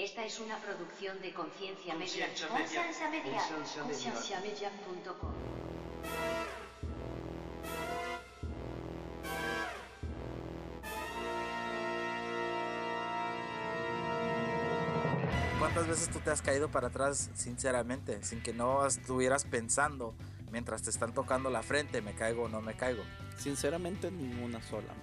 Esta es una producción de Conciencia Media. Conciencia Media. Conciencia Media. Concienciamedia.com. ¿Cuántas veces tú te has caído para atrás sinceramente, sin que no estuvieras pensando mientras te están tocando la frente, me caigo o no me caigo? Sinceramente, ninguna sola.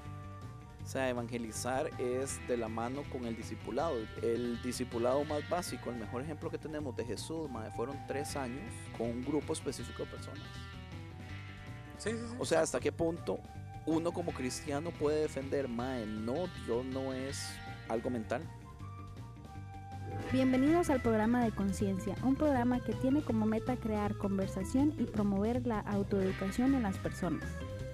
O sea, evangelizar es de la mano con el discipulado. El discipulado más básico, el mejor ejemplo que tenemos de Jesús, mae, fueron tres años con un grupo específico de personas. Sí, sí, sí. O sea, ¿hasta qué punto uno como cristiano puede defender, mae, no, Dios no es algo mental? Bienvenidos al programa de Conciencia, un programa que tiene como meta crear conversación y promover la autoeducación en las personas,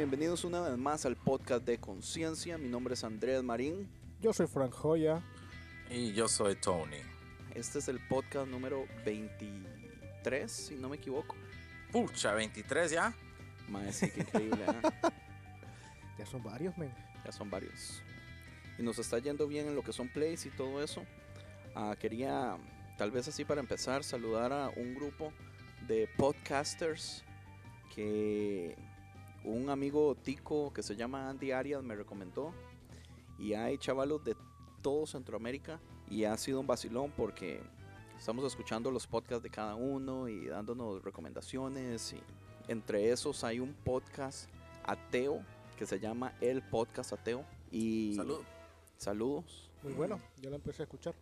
bienvenidos una vez más al podcast de Conciencia. Mi nombre es Andrés Marín. Yo soy Frank Joya. Y yo soy Tony. Este es el podcast número 23, si no me equivoco. Pucha, 23 ya. Mae, sí, qué increíble. ¿eh? Ya son varios, men. Ya son varios. Y nos está yendo bien en lo que son plays y todo eso. Ah, quería, tal vez así para empezar, saludar a un grupo de podcasters que un amigo tico que se llama Andy Arias me recomendó. Y hay chavalos de todo Centroamérica. Y ha sido un vacilón porque estamos escuchando los podcasts de cada uno y dándonos recomendaciones. Y entre esos hay un podcast ateo que se llama El Podcast Ateo. Y Salud. Saludos. Muy bueno. Yo lo empecé a escuchar.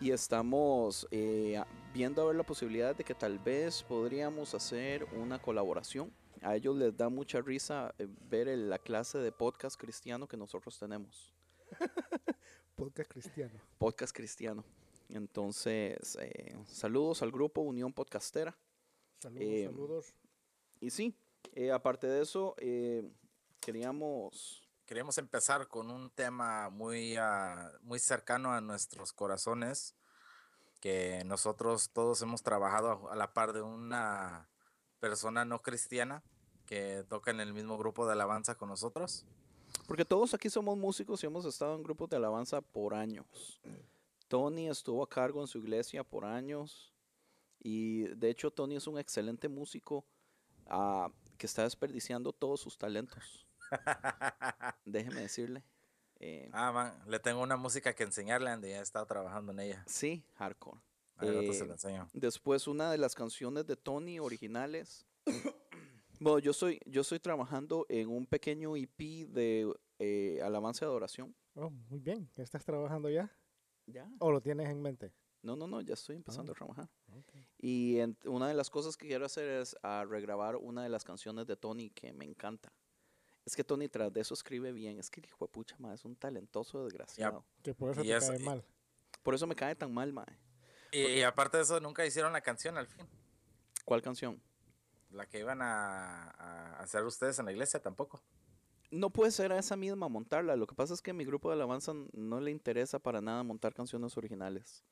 Y estamos eh, viendo a ver la posibilidad de que tal vez podríamos hacer una colaboración. A ellos les da mucha risa eh, ver el- la clase de podcast cristiano que nosotros tenemos. Podcast cristiano. Podcast cristiano. Entonces, eh, saludos al grupo Unión Podcastera. Saludos, Eh, saludos. Y sí, eh, aparte de eso, eh, queríamos... Queríamos empezar con un tema muy, ah, muy cercano a nuestros corazones, que nosotros todos hemos trabajado a, a la par de una persona no cristiana que toca en el mismo grupo de alabanza con nosotros. Porque todos aquí somos músicos y hemos estado en grupos de alabanza por años. Tony estuvo a cargo en su iglesia por años. Y de hecho Tony es un excelente músico ah, que está desperdiciando todos sus talentos. Déjeme decirle. Eh, Ah, man, le tengo una música que enseñarle, Andy, he estado trabajando en ella. sí, hardcore. Eh, se la enseño. Después una de las canciones de Tony originales. Bueno, yo estoy, yo estoy trabajando en un pequeño EP de eh, alabanza y adoración. Oh, muy bien. ¿Ya ¿Estás trabajando ya? ¿Ya? ¿O lo tienes en mente? No, no, no, ya estoy empezando Ah. a trabajar. Ok. Y en- una de las cosas que quiero hacer es ah, regrabar una de las canciones de Tony que me encanta. Es que Tony tras de eso escribe bien. Es que el hijo de pucha, ma, es un talentoso desgraciado. Que por eso Y te eso- cae y- mal. Por eso me cae tan mal, mae. Y, y aparte de eso, nunca hicieron la canción al fin. ¿Cuál canción? La que iban a, a hacer ustedes en la iglesia tampoco. No puede ser a esa misma montarla. Lo que pasa es que a mi grupo de alabanza no le interesa para nada montar canciones originales.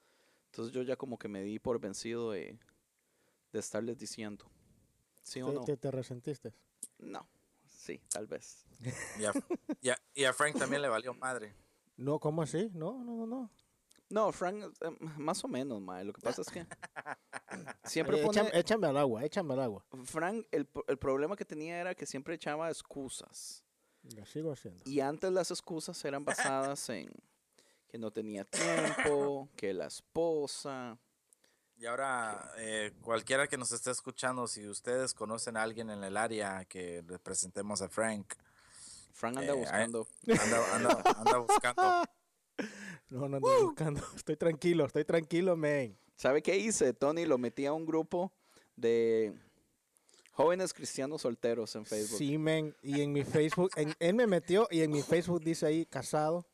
Entonces yo ya como que me di por vencido de, de estarles diciendo. ¿Sí o ¿Te, no? te- te resentiste? No. Sí, tal vez. Y a, y a- y a Frank también le valió madre. No, ¿cómo así? No, no, no, no. No, Frank, eh, más o menos, mae. Lo que pasa es que siempre pone... échame, échame al agua, échame al agua. Frank, el, el problema que tenía era que siempre echaba excusas. Lo sigo haciendo. Y antes las excusas eran basadas en que no tenía tiempo, que la esposa, Y ahora, eh, cualquiera que nos esté escuchando, si ustedes conocen a alguien en el área que le presentemos a Frank, Frank anda Eh, buscando. anda, anda- anda buscando. No, no ando buscando. Estoy tranquilo, estoy tranquilo, man. ¿Sabe qué hice? Tony lo metí a un grupo de jóvenes cristianos solteros en Facebook. Sí, man. Y en mi Facebook, en- él me metió y en mi Facebook dice ahí casado.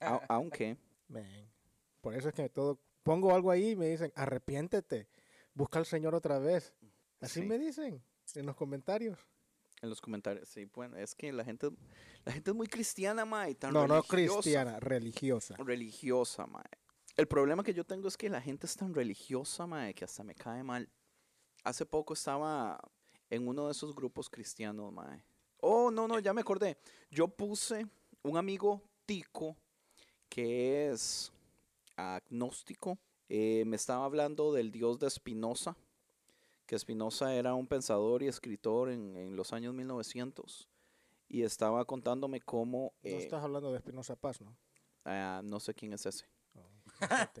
A- aunque Man. Por eso es que todo, pongo algo ahí y me dicen, arrepiéntete, busca al Señor otra vez. Así Sí. me dicen en los comentarios. En los comentarios, sí, bueno, es que la gente, la gente es muy cristiana, mae, tan No, no religiosa. cristiana, religiosa. religiosa, mae. El problema que yo tengo es que la gente es tan religiosa, mae, que hasta me cae mal. Hace poco estaba en uno de esos grupos cristianos, mae. Oh, no, no, ya me acordé. Yo puse un amigo tico que es agnóstico. eh, me estaba hablando del dios de Spinoza, que Spinoza era un pensador y escritor en, en los años 1900. Y estaba contándome cómo... No eh, estás hablando de Espinosa Paz, ¿no? ah, no sé quién es ese.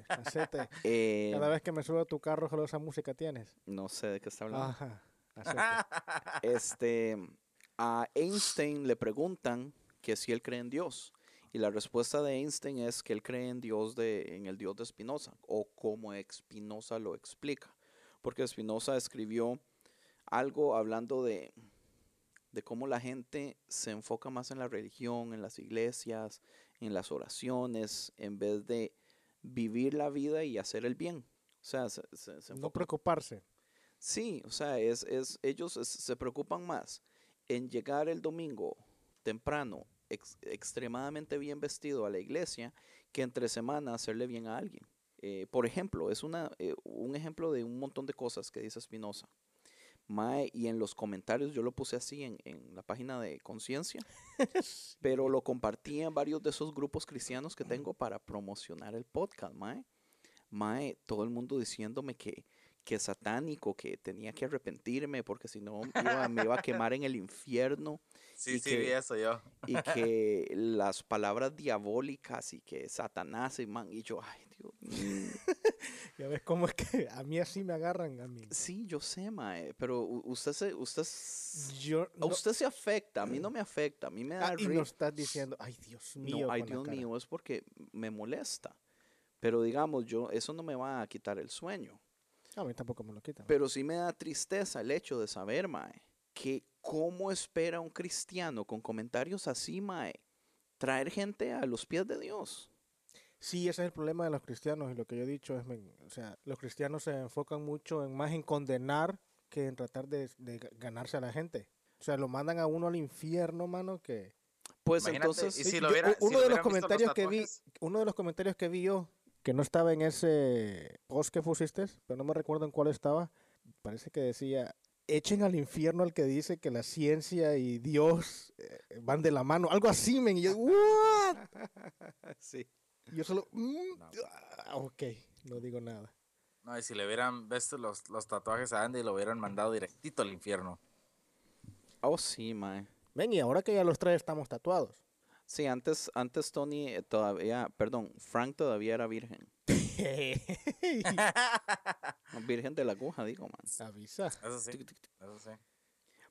Hacete. Eh, Cada vez que me subo a tu carro, solo esa música tienes. No sé de qué está hablando. Ajá. Este, a Einstein le preguntan que si él cree en Dios. Y la respuesta de Einstein es que él cree en Dios de, en el Dios de Spinoza, o como Spinoza lo explica. Porque Spinoza escribió algo hablando de, de cómo la gente se enfoca más en la religión, en las iglesias, en las oraciones, en vez de vivir la vida y hacer el bien. O sea, se, se- se No preocuparse. Sí, o sea, es, es, ellos es- se preocupan más en llegar el domingo temprano, ex- extremadamente bien vestido a la iglesia, que entre semana hacerle bien a alguien. Eh, por ejemplo, es una, eh, un ejemplo de un montón de cosas que dice Spinoza. Mae, y en los comentarios yo lo puse así en, en la página de Conciencia, pero lo compartí en varios de esos grupos cristianos que tengo para promocionar el podcast, Mae. Mae, todo el mundo diciéndome que, que satánico, que tenía que arrepentirme porque si no iba- me iba a quemar en el infierno Sí, Y sí, que- vi eso yo. y que las palabras diabólicas y que Satanás y man, y yo, ay Ya ves cómo es que a mí así me agarran a mí. Sí, yo sé, mae, pero usted se, usted, a no- usted se afecta, a mí no me afecta, a mí me da Ah, y nos estás diciendo, ay Dios mío. No, ay Dios cara". mío, es porque me molesta. Pero digamos, yo, eso no me va a quitar el sueño. A mí tampoco me lo quitan. Pero sí me da tristeza el hecho de saber, Mae, que cómo espera un cristiano con comentarios así, Mae, traer gente a los pies de Dios. Sí, ese es el problema de los cristianos y lo que yo he dicho es, o sea, los cristianos se enfocan mucho en más en condenar que en tratar de, de ga- ganarse a la gente. O sea, lo mandan a uno al infierno, mano, que... Pues Imagínate, entonces, y si Yo- lo hubiera- uno si lo de los comentarios que vi, uno de los comentarios que vi yo, que no estaba en ese post que pusiste, pero no me recuerdo en cuál estaba, parece que decía, echen al infierno al que dice que la ciencia y Dios eh, van de la mano, algo así, men, y yo, ¿what? sí. Y yo solo, "Mm, No. ah, ok, no digo nada. No, y si le hubieran visto los, los tatuajes a Andy, lo hubieran mandado directito al infierno. Oh, sí, Mae. Ven, y ahora que ya los tres estamos tatuados. Sí, antes, antes Tony eh, todavía, perdón, Frank todavía era virgen. Virgen de la aguja, digo, man. Avisa. Eso sí, eso sí.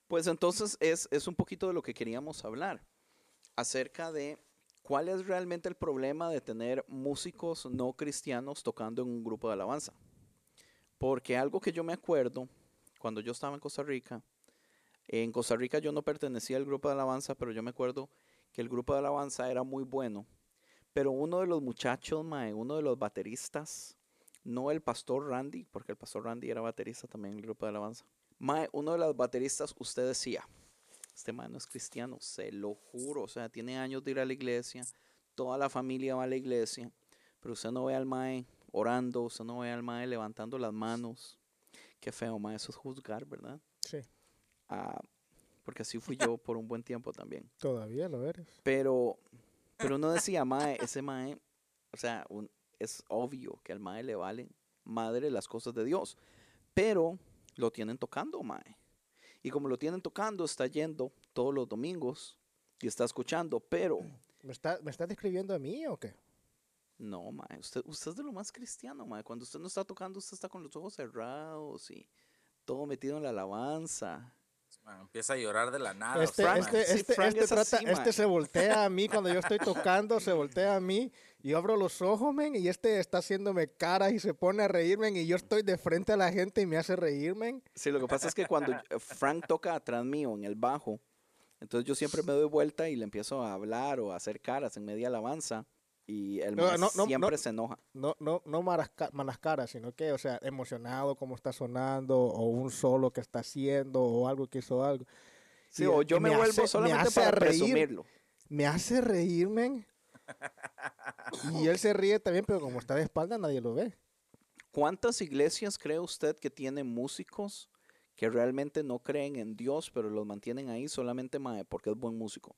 Pues entonces es, es un poquito de lo que queríamos hablar, acerca de cuál es realmente el problema de tener músicos no cristianos tocando en un grupo de alabanza. Porque algo que yo me acuerdo, cuando yo estaba en Costa Rica, en Costa Rica yo no pertenecía al grupo de alabanza, pero yo me acuerdo que el grupo de alabanza era muy bueno. Pero uno de los muchachos, mae, uno de los bateristas, no el pastor Randy, porque el pastor Randy era baterista también en el grupo de alabanza. Mae, uno de los bateristas, usted decía, este mae no es cristiano, se lo juro, o sea, tiene años de ir a la iglesia, toda la familia va a la iglesia, pero usted no ve al mae orando, usted no ve al mae levantando las manos. Qué feo, mae, eso es juzgar, ¿verdad? Sí, Ah, porque así fui yo por un buen tiempo también. todavía lo eres. Pero, pero uno decía, mae, ese mae, o sea, un- es obvio que al mae le valen madre las cosas de Dios. Pero lo tienen tocando, mae. Y como lo tienen tocando, está yendo todos los domingos y está escuchando, pero ¿Me, está, ¿Me estás describiendo a mí o qué? No, mae, usted, usted es de lo más cristiano, mae. Cuando usted no está tocando, usted está con los ojos cerrados y todo metido en la alabanza. Man, empieza a llorar de la nada. Este, Frank, este, sí, este, este es trata- así, este se voltea a mí cuando yo estoy tocando, se voltea a mí, y yo abro los ojos, men, y este está haciéndome caras y se pone a reírme, y yo estoy de frente a la gente y me hace reírme. Sí, lo que pasa es que cuando Frank toca atrás mío en el bajo, entonces yo siempre me doy vuelta y le empiezo a hablar o a hacer caras en media alabanza y el No, no, siempre no. se enoja. No, no, no malas, ca- malas caras, sino que, o sea, emocionado como está sonando, o un solo que está haciendo, o algo que hizo algo. Sí, Y- o yo me, me vuelvo hace- me solamente hace para reír. presumirlo. Me hace reír, men. Y él se ríe también, pero como está de espalda nadie lo ve. ¿Cuántas iglesias cree usted que tienen músicos que realmente no creen en Dios, pero los mantienen ahí solamente mae, porque es buen músico?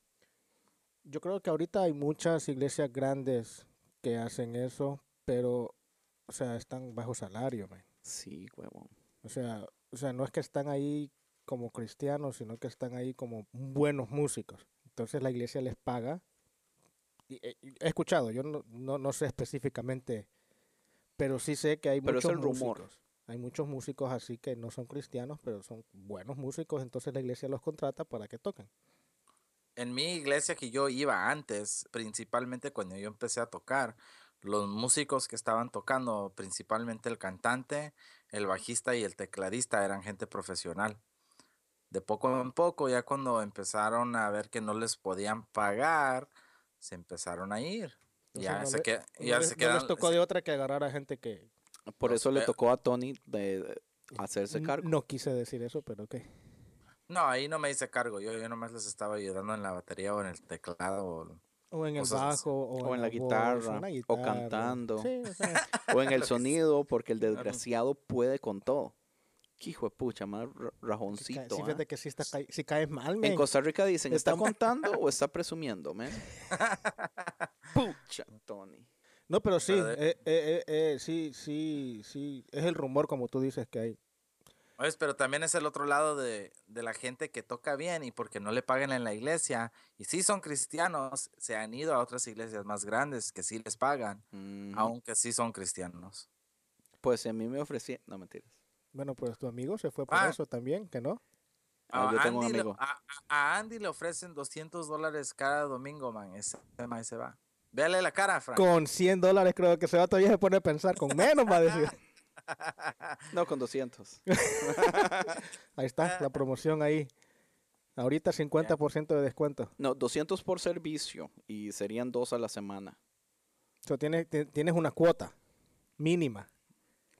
Yo creo que ahorita hay muchas iglesias grandes que hacen eso, pero, o sea, están bajo salario, man. Sí, huevón. O sea, o sea, no es que están ahí como cristianos, sino que están ahí como buenos músicos. Entonces la iglesia les paga. Y, eh, y he escuchado, yo no, no, no sé específicamente, pero sí sé que hay Pero es muchos el rumor. músicos. Hay muchos músicos así que no son cristianos, pero son buenos músicos, entonces la iglesia los contrata para que toquen. En mi iglesia que yo iba antes, principalmente cuando yo empecé a tocar, los músicos que estaban tocando, principalmente el cantante, el bajista y el tecladista, eran gente profesional. De poco en poco, ya cuando empezaron a ver que no les podían pagar, se empezaron a ir. Entonces, Ya no se, le- que- no ya les, se no les tocó de otra que agarrar a gente que Por No eso le tocó a Tony de, hacerse cargo. No quise decir eso, pero ok. No, ahí no me hice cargo. Yo, yo nomás les estaba ayudando en la batería o en el teclado. o- O en el bajo, o, O en la voz, guitarra, o cantando. Sí, o sea, O en el sonido, porque el desgraciado puede con todo. Qué hijo de pucha, más rajoncito. sí, ¿ah? fíjate que sí, está, sí caes mal, En. Costa Rica dicen, ¿está contando o está presumiendo, man? Pucha, Tony. No, pero sí, eh, eh, eh, eh, sí, sí, sí, es el rumor como tú dices que hay. Oye, pero también es el otro lado de, de la gente que toca bien y porque no le pagan en la iglesia y sí son cristianos, se han ido a otras iglesias más grandes que sí les pagan, aunque sí son cristianos. Pues si a mí me ofrecía... No, mentiras. Bueno, pues tu amigo se fue por Ah. eso también, ¿que no? Ah, yo A tengo un Andy, le- amigo. a, a Andy le ofrecen 200 dólares cada domingo, man. Ese man se va. Véale la cara, Frank. Con 100 dólares creo que se va todavía se pone a pensar, con menos va a decir. No, con 200. Ahí está, la promoción ahí. Ahorita 50% de descuento. No, 200 por servicio y serían dos a la semana. O sea, tienes, ti- tienes una cuota mínima.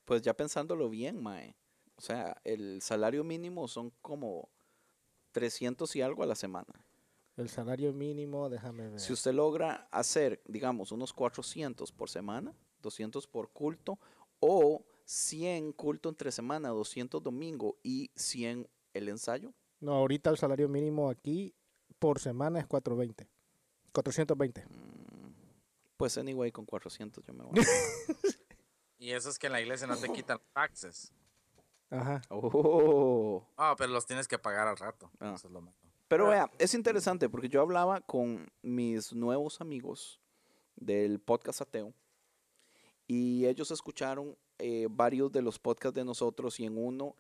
Pues ya pensándolo bien, mae. O sea, el salario mínimo son como 300 y algo a la semana. El salario mínimo, déjame ver. Si usted logra hacer, digamos, unos 400 por semana, 200 por culto, o 100 culto entre semana, 200 domingo y 100 el ensayo, No, ahorita el salario mínimo aquí por semana es 420. 420. mm, pues anyway, con 400 yo me voy. Y eso es que en la iglesia no te quitan taxes. Ajá. Oh. Ah, pero los tienes que pagar al rato. Ah. Eso es lo malo. Pero vea, es interesante porque yo hablaba con mis nuevos amigos del podcast ateo y ellos escucharon eh, varios de los podcasts de nosotros y en uno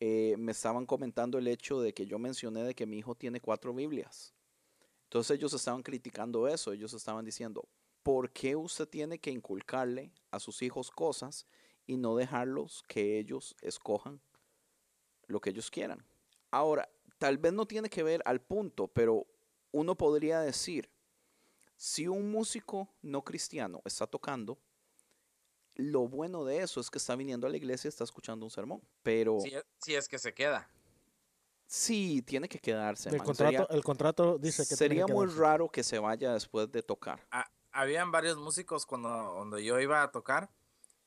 eh, me estaban comentando el hecho de que yo mencioné de que mi hijo tiene cuatro Biblias. Entonces ellos estaban criticando eso, ellos estaban diciendo, ¿por qué usted tiene que inculcarle a sus hijos cosas y no dejarlos que ellos escojan lo que ellos quieran? Ahora, tal vez no tiene que ver al punto, pero uno podría decir, si un músico no cristiano está tocando, lo bueno de eso es que está viniendo a la iglesia y está escuchando un sermón. Pero Si es, si es que se queda. sí, tiene que quedarse. El man. contrato, Sería, el contrato dice que tiene sería que muy quedarse. raro que se vaya después de tocar. Ah, habían varios músicos cuando, cuando yo iba a tocar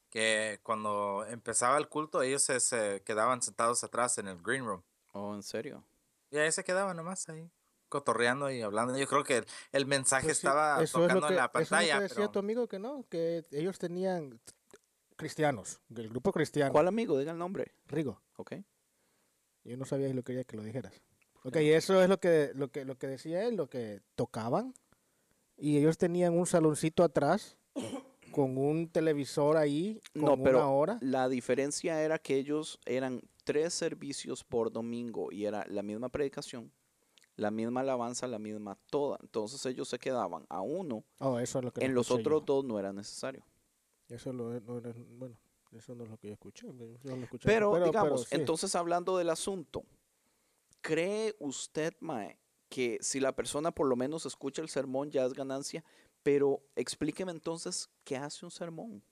que cuando empezaba el culto ellos se, se quedaban sentados atrás en el green room. Oh, ¿en serio? Y ahí se quedaban nomás ahí, cotorreando y hablando. Yo creo que el, mensaje Pues sí, estaba es tocando lo que, en la eso es lo que pantalla. decía pero- tu amigo que no, que ellos tenían cristianos, el grupo cristiano, ¿Cuál amigo? Diga el nombre. Rigo. Ok. Yo no sabía y lo quería que lo dijeras. Ok, y eso es lo que, lo que, lo que decía él, lo que tocaban. Y ellos tenían un saloncito atrás con un televisor ahí, con No, pero una hora. la diferencia era que ellos eran tres servicios por domingo y era la misma predicación, la misma alabanza, la misma toda. Entonces ellos se quedaban a uno, Oh, eso es lo que en los otros yo. dos no era necesario. Eso lo, no era- bueno, eso no es lo que yo escuché. yo lo escuché, Pero, digamos, sí. entonces hablando del asunto, ¿cree usted, Mae, que si la persona por lo menos escucha el sermón ya es ganancia? Pero explíqueme entonces qué hace un sermón.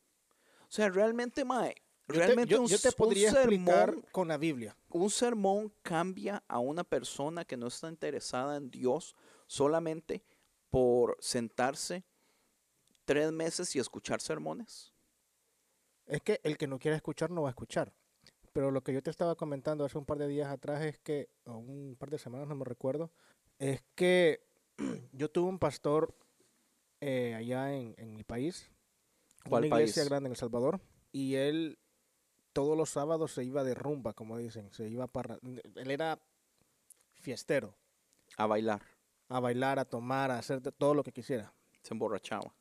O sea, realmente, Mae, Yo te- realmente yo, un, yo te un podría explicar sermón, con la Biblia. un sermón cambia a una persona que no está interesada en Dios solamente por sentarse tres meses y escuchar sermones. Es que el que no quiere escuchar no va a escuchar. Pero lo que yo te estaba comentando hace un par de días atrás es que, o un par de semanas, no me recuerdo, es que yo tuve un pastor eh, allá en, en mi país, ¿Cuál una iglesia país? grande en El Salvador, y él todos los sábados se iba de rumba, como dicen, se iba para... Él era fiestero, A bailar. a bailar, a tomar, a hacer todo lo que quisiera. Se emborrachaba.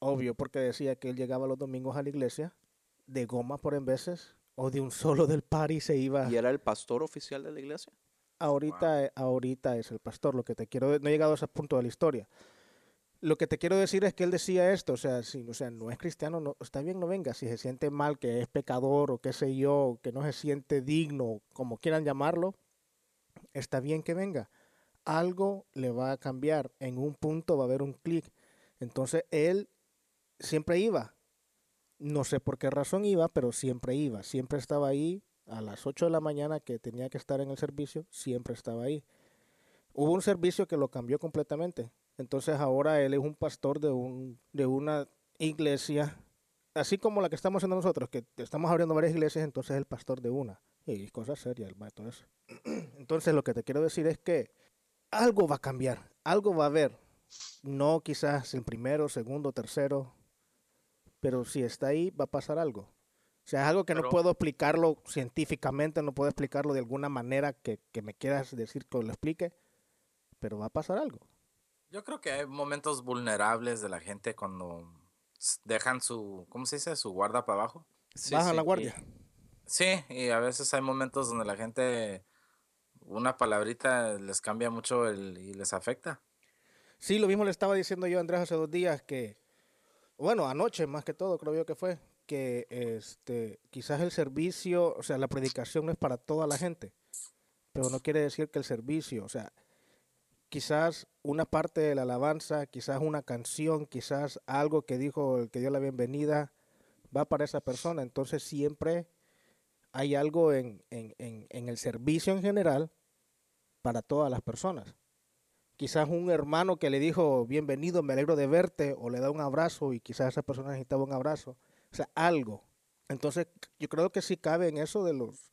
Obvio, porque decía que él llegaba los domingos a la iglesia de goma por en veces o de un solo del party se iba. ¿Y era el pastor oficial de la iglesia? Ahorita, eh, ahorita es el pastor. Lo que te quiero, no he llegado a ese punto de la historia. Lo que te quiero decir es que él decía esto, o sea, si, o sea, no es cristiano, no, está bien, no venga. Si se siente mal, que es pecador o qué sé yo, que no se siente digno, como quieran llamarlo, está bien que venga. Algo le va a cambiar. En un punto va a haber un clic. Entonces él siempre iba. No sé por qué razón iba, pero siempre iba. Siempre estaba ahí a las 8 de la mañana que tenía que estar en el servicio, siempre estaba ahí. Hubo un servicio que lo cambió completamente. Entonces ahora él es un pastor de, un, de una iglesia, así como la que estamos haciendo nosotros, que estamos abriendo varias iglesias, entonces es el pastor de una. Y es cosa seria el maestro eso. Entonces lo que te quiero decir es que algo va a cambiar, algo va a haber. No quizás el primero, segundo, tercero, pero si está ahí va a pasar algo. O sea, es algo que no puedo explicarlo científicamente, no puedo explicarlo de alguna manera que, que me quieras decir que lo explique, pero va a pasar algo. Yo creo que hay momentos vulnerables de la gente cuando dejan su, ¿cómo se dice? Su guarda para abajo. Sí, Baja sí, la y- guardia. Sí, y a veces hay momentos donde la gente, una palabrita les cambia mucho el, y les afecta. Sí, lo mismo le estaba diciendo yo a Andrés hace dos días que, bueno, anoche más que todo creo yo que fue, que este, quizás el servicio, o sea, la predicación no es para toda la gente, pero no quiere decir que el servicio, o sea, quizás una parte de la alabanza, quizás una canción, quizás algo que dijo el que dio la bienvenida, va para esa persona. Entonces siempre hay algo en, en, en, en el servicio en general para todas las personas quizás un hermano que le dijo bienvenido, me alegro de verte, o le da un abrazo y quizás esa persona necesitaba un abrazo, o sea, algo. Entonces, yo creo que sí cabe en eso de los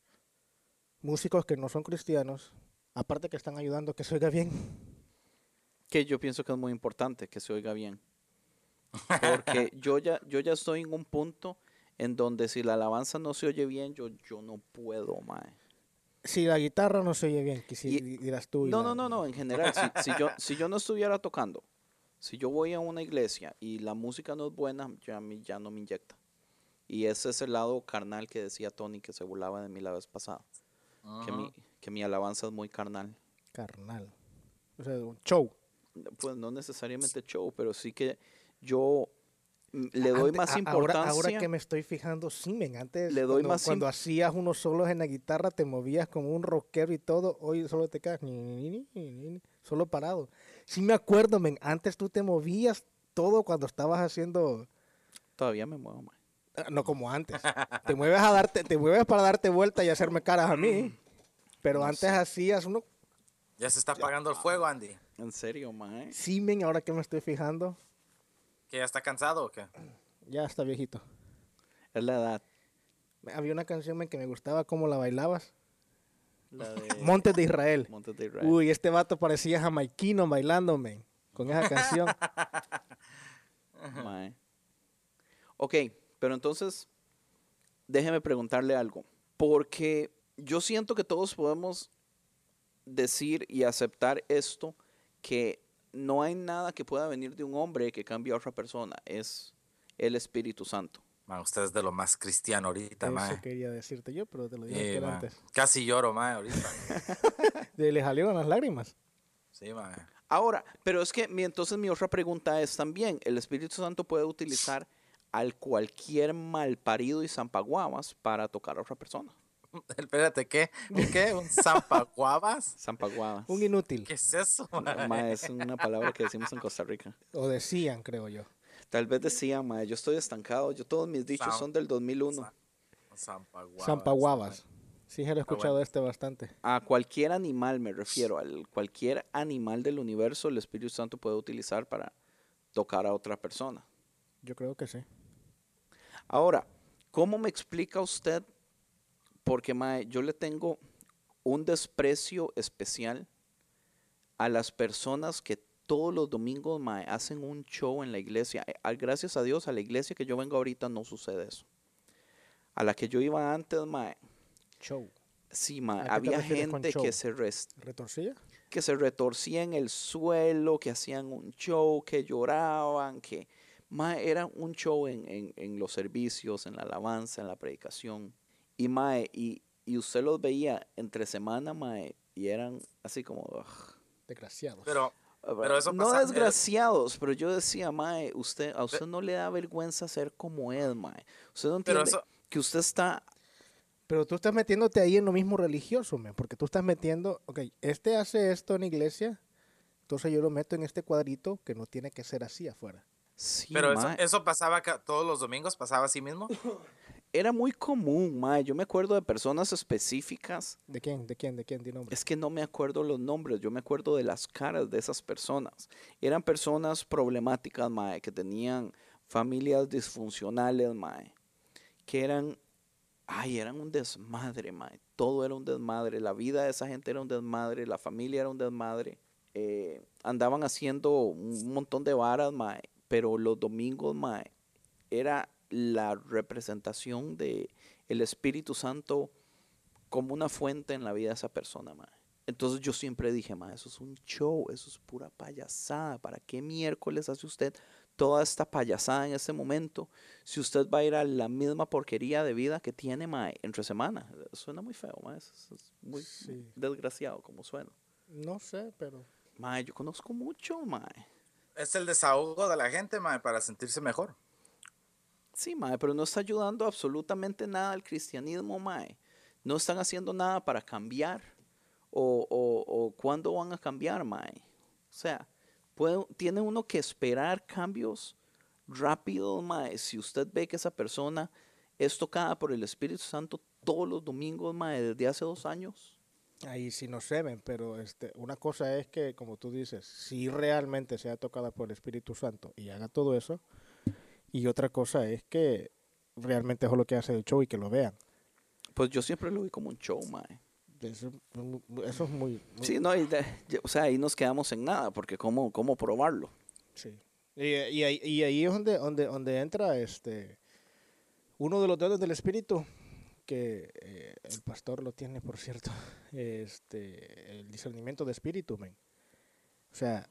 músicos que no son cristianos, aparte que están ayudando a que se oiga bien. que yo pienso que es muy importante que se oiga bien. Porque yo ya, yo ya estoy en un punto en donde si la alabanza no se oye bien, yo, yo no puedo, mae. Si la guitarra no se oye bien, que si Y- dirás tú. y No, la- no, no, no, en general, si, si yo, si yo no estuviera tocando, si yo voy a una iglesia y la música no es buena, ya, mí ya no me inyecta. Y ese es el lado carnal que decía Tony, que se burlaba de mí la vez pasada. Que, mi, que mi alabanza es muy carnal. Carnal. O sea, un show. Pues no necesariamente show, pero sí que yo le doy Ante- más a- importancia. Ahora, ahora que me estoy fijando, sí, men, antes Le doy cuando, más cuando hacías unos solos en la guitarra te movías como un rockero y todo, hoy solo te quedas ni- ni- ni- ni- ni- ni, solo parado. Sí me acuerdo, men, antes tú te movías todo cuando estabas haciendo Todavía me muevo, mae. ah, no como antes. te mueves a darte te mueves para darte vuelta y hacerme caras a mí. Pero No antes sé. hacías uno Ya se está apagando el fuego, Andy. En serio, mae. sí, men, ahora que me estoy fijando, ¿Que ya está cansado o qué? ya está viejito. Es la edad. Había una canción que me gustaba cómo la bailabas. La de Montes de Israel. Montes de Israel. Uy, este vato parecía jamaiquino bailando, men, con esa canción. Mae. Ok, pero entonces, déjeme preguntarle algo. Porque yo siento que todos podemos decir y aceptar esto, que no hay nada que pueda venir de un hombre que cambie a otra persona. Es el Espíritu Santo. Ma, usted es de lo más cristiano ahorita, Eso quería decirte yo, pero te lo dije Sí, ma. antes. Casi lloro, mae, ahorita. De- Le salieron las lágrimas. Sí, mae. Ahora, pero es que mi, entonces mi otra pregunta es también, ¿el Espíritu Santo puede utilizar al cualquier malparido y zampaguamas para tocar a otra persona? Espérate, ¿qué? ¿Un qué? ¿Un zampaguabas? Zampaguamas. Un inútil. ¿Qué es eso, mae? Ma, es una palabra que decimos en Costa Rica. O decían, creo yo. Tal vez decía, ma, yo estoy estancado, yo todos mis dichos son del 2001. Zam- Zampaguabas. Zampaguabas. Sí, se lo he Está escuchado bueno. este bastante. A cualquier animal me refiero, al cualquier animal del universo el Espíritu Santo puede utilizar para tocar a otra persona. Yo creo que sí. Ahora, ¿cómo me explica usted? Porque mae, yo le tengo un desprecio especial a las personas que todos los domingos mae, hacen un show en la iglesia. Eh, Gracias a Dios, a la iglesia que yo vengo ahorita no sucede eso. A la que yo iba antes, mae, Show. sí, mae, ¿A qué te había gente que se, ¿Retorcilla? que se retorcía en el suelo, que hacían un show, que lloraban, que mae, era un show en, en- en los servicios, en la alabanza, en la predicación. Y mae, y, y usted los veía entre semana, mae, y eran así como ugh. Desgraciados. Pero, Pero eso no pasa- desgraciados, pero yo decía, mae, usted, a usted no le da vergüenza ser como él, mae. Usted no entiende eso, que usted está Pero tú estás metiéndote ahí en lo mismo religioso, men, porque tú estás metiendo, ok, este hace esto en iglesia, entonces yo lo meto en este cuadrito que no tiene que ser así afuera. sí, pero eso, eso pasaba todos los domingos, pasaba así mismo. era muy común, mae. Yo me acuerdo de personas específicas ¿De quién? ¿De quién? ¿De quién? Di nombre. Es que no me acuerdo los nombres, yo me acuerdo de las caras de esas personas. Eran personas problemáticas, mae, que tenían familias disfuncionales, mae, que eran, ay, eran un desmadre, mae. Todo era un desmadre, la vida de esa gente era un desmadre, la familia era un desmadre. Eh, andaban haciendo un montón de varas, mae, pero los domingos, mae, era la representación de el Espíritu Santo como una fuente en la vida de esa persona, mae. Entonces yo siempre dije, mae, eso es un show, eso es pura payasada. ¿Para qué miércoles hace usted toda esta payasada en este momento si usted va a ir a la misma porquería de vida que tiene, mae, entre semana? Suena muy feo, mae, es, es muy Sí. desgraciado como suena. No sé, pero... Mae, yo conozco mucho, mae. Es el desahogo de la gente, mae, para sentirse mejor. Sí, mae, pero no está ayudando absolutamente nada al cristianismo, mae. No están haciendo nada para cambiar. O, o, o cuándo van a cambiar, mae. O sea, puede, tiene uno que esperar cambios rápidos, mae. Si usted ve que esa persona es tocada por el Espíritu Santo todos los domingos, mae, desde hace dos años. Ahí sí no se ven, pero este, una cosa es que, como tú dices, si realmente sea tocada por el Espíritu Santo y haga todo eso, y otra cosa es que realmente es lo que hace el show y que lo vean. Pues yo siempre lo vi como un show, mae. Eso, es mu- eso es muy... muy- Sí, no, y de- o sea, ahí nos quedamos en nada, porque ¿cómo, cómo probarlo? Sí. Y, y ahí, y ahí es donde, donde, donde entra este uno de los dedos del espíritu, que eh, el pastor lo tiene, por cierto, este el discernimiento de espíritu, men. O sea,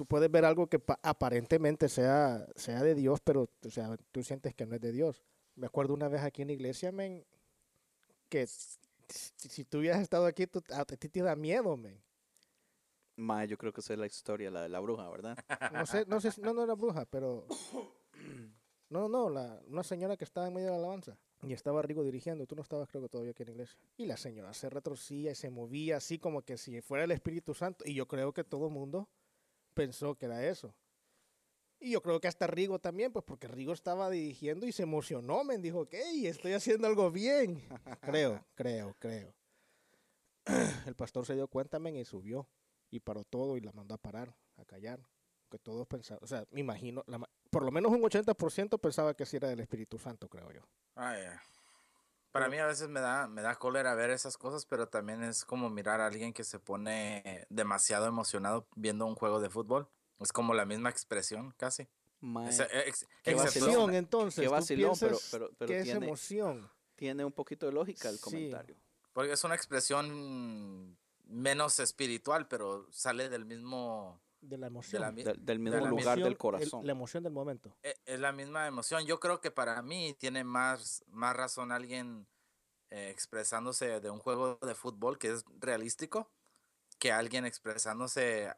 tú puedes ver algo que pa- aparentemente sea, sea de Dios, pero o sea, tú sientes que no es de Dios. Me acuerdo una vez aquí en la iglesia, men, que si, si tú hubieras estado aquí, tú- a ti te da miedo, men. Mae, yo creo que esa es la historia, la de la bruja, ¿verdad? No sé, no sé, si- no, no era bruja, pero... No, no, la, una señora que estaba en medio de la alabanza. Y estaba Rigo dirigiendo, tú no estabas creo que todavía aquí en la iglesia. Y la señora se retorcía y se movía así como que si fuera el Espíritu Santo. Y yo creo que todo el mundo pensó que era eso. Y yo creo que hasta Rigo también, pues porque Rigo estaba dirigiendo y se emocionó, me dijo, ok, estoy haciendo algo bien. creo, creo, creo. El pastor se dio cuenta, men, y subió. Y paró todo y la mandó a parar, a callar que todos pensaban, o sea, me imagino, la por lo menos un 80% pensaba que sí era del Espíritu Santo, creo yo. Ay, ay. Para mí a veces me da, me da cólera ver esas cosas, pero también es como mirar a alguien que se pone demasiado emocionado viendo un juego de fútbol. Es como la misma expresión, casi. Esa- ex- Qué vacilón. Emoción, entonces, Qué vacilón, pero- pero- pero que es tiene- emoción. tiene un poquito de lógica el Sí. comentario. Porque es una expresión menos espiritual, pero sale del mismo, De la emoción. la mi- del, de mismo la lugar emoción, del el- corazón. la emoción del momento. e- es la misma emoción. Yo creo que para mí tiene más, más razón alguien eh, expresándose de un juego de fútbol que es realístico que alguien expresándose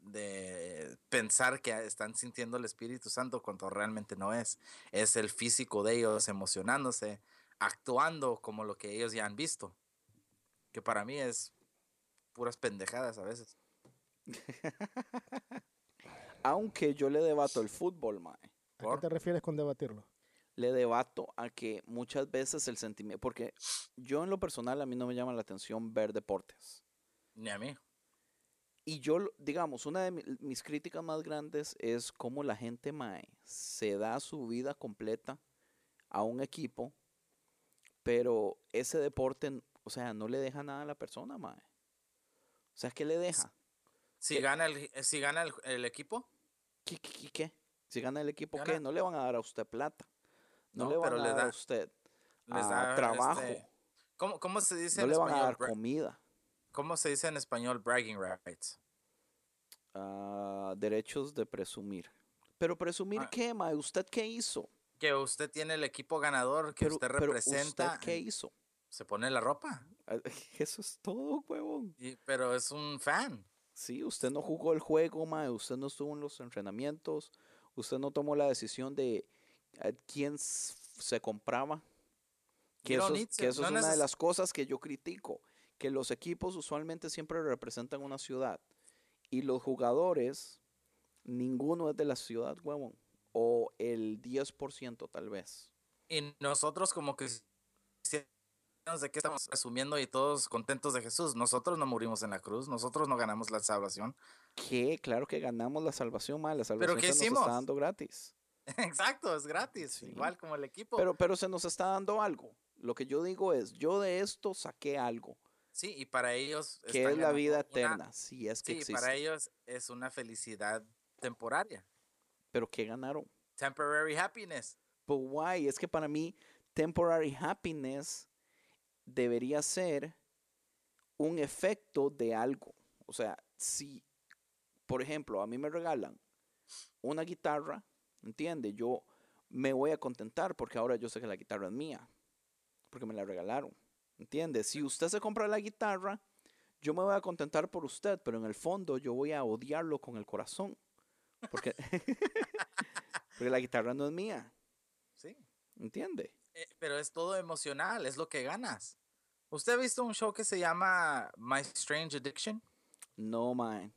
de pensar que están sintiendo el Espíritu Santo cuando realmente no es. Es el físico de ellos emocionándose, actuando como lo que ellos ya han visto. Que para mí es puras pendejadas a veces. Aunque yo le debato el fútbol, mae. ¿A qué te refieres con debatirlo? Le debato a que muchas veces el sentimiento, porque yo en lo personal a mí no me llama la atención ver deportes. Ni a mí. Y yo, digamos, una de mi- mis críticas más grandes es cómo la gente, mae, se da su vida completa a un equipo, pero ese deporte, o sea, no le deja nada a la persona, mae. O sea, ¿qué le deja? Si ¿Qué? gana el, si gana el, el equipo, ¿Qué, qué, qué-? Si gana el equipo, ¿qué? No le van a dar a usted plata. No, No, le van pero a le dar a usted les trabajo. este, ¿cómo, cómo se dice no en le van a español? dar comida. ¿Cómo se dice en español bragging rights? ah, derechos de presumir. Pero presumir Ah. qué, mae? ¿Usted qué hizo? Que usted tiene el equipo ganador, que Pero, usted pero representa, ¿usted qué hizo? se pone la ropa. Ah, Eso es todo, huevón. y- pero es un fan. Sí, usted no jugó el juego, mae, usted no estuvo en los entrenamientos, usted no tomó la decisión de a quién se compraba. Que eso, que eso es una de las cosas que yo critico, que los equipos usualmente siempre representan una ciudad y los jugadores, ninguno es de la ciudad, huevón, o el 10% tal vez. Y nosotros como cristianos, ¿de qué estamos asumiendo y todos contentos de Jesús? Nosotros no morimos en la cruz, nosotros no ganamos la salvación. Que claro que ganamos la salvación, mae, la salvación ¿qué se nos está dando gratis. Exacto, es gratis, Sí. igual como el equipo. Pero, pero se nos está dando algo. Lo que yo digo es, yo de esto saqué algo, sí, y para ellos... que están es la vida una- eterna, si es que sí, existe. para ellos es una felicidad temporaria. Pero ¿qué ganaron? Temporary happiness. But why? Es que para mí, temporary happiness debería ser un efecto de algo. O sea, si, por ejemplo, a mí me regalan una guitarra, ¿entiende? Yo me voy a contentar porque ahora yo sé que la guitarra es mía, porque me la regalaron, ¿entiende? Si usted se compra la guitarra, yo me voy a contentar por usted, pero en el fondo yo voy a odiarlo con el corazón, porque, porque la guitarra no es mía, Sí. ¿entiende? Eh, pero es todo emocional, es lo que ganas. ¿Usted ha visto un show que se llama My Strange Addiction? No, man.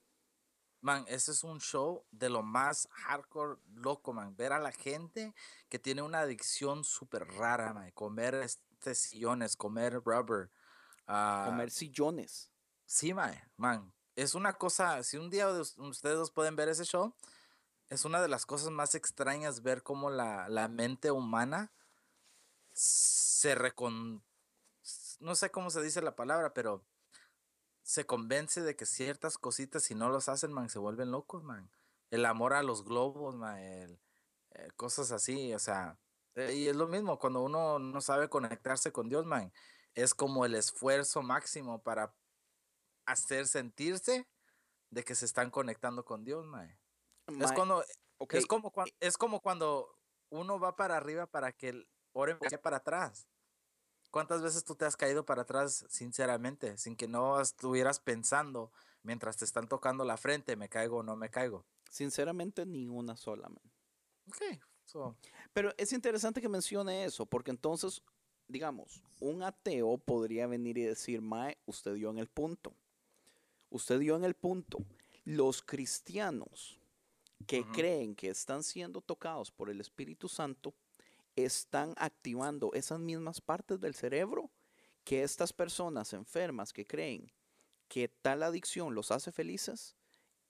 Man, ese es un show de lo más hardcore loco, man. Ver a la gente que tiene una adicción súper rara, man. Comer este sillones, comer rubber. ah, Comer sillones. Sí, man, man. Es una cosa, si un día de us- ustedes dos pueden ver ese show, es una de las cosas más extrañas ver cómo la, la mente humana se recon... No sé cómo se dice la palabra, pero se convence de que ciertas cositas, si no los hacen, man, se vuelven locos, man. El amor a los globos, man, el- eh, cosas así, o sea, eh, y es lo mismo, cuando uno no sabe conectarse con Dios, man, es como el esfuerzo máximo para hacer sentirse de que se están conectando con Dios, mae. Es cuando es como cuan- es como cuando uno va para arriba para que el ore vaya para atrás. ¿Cuántas veces tú te has caído para atrás sinceramente, sin que no estuvieras pensando mientras te están tocando la frente, me caigo o no me caigo? Sinceramente, ni una sola, man. Ok, so, Pero es interesante que mencione eso, porque entonces, digamos, un ateo podría venir y decir, Mae, usted dio en el punto. Usted dio en el punto. Los cristianos que creen que están siendo tocados por el Espíritu Santo están activando esas mismas partes del cerebro que estas personas enfermas que creen que tal adicción los hace felices,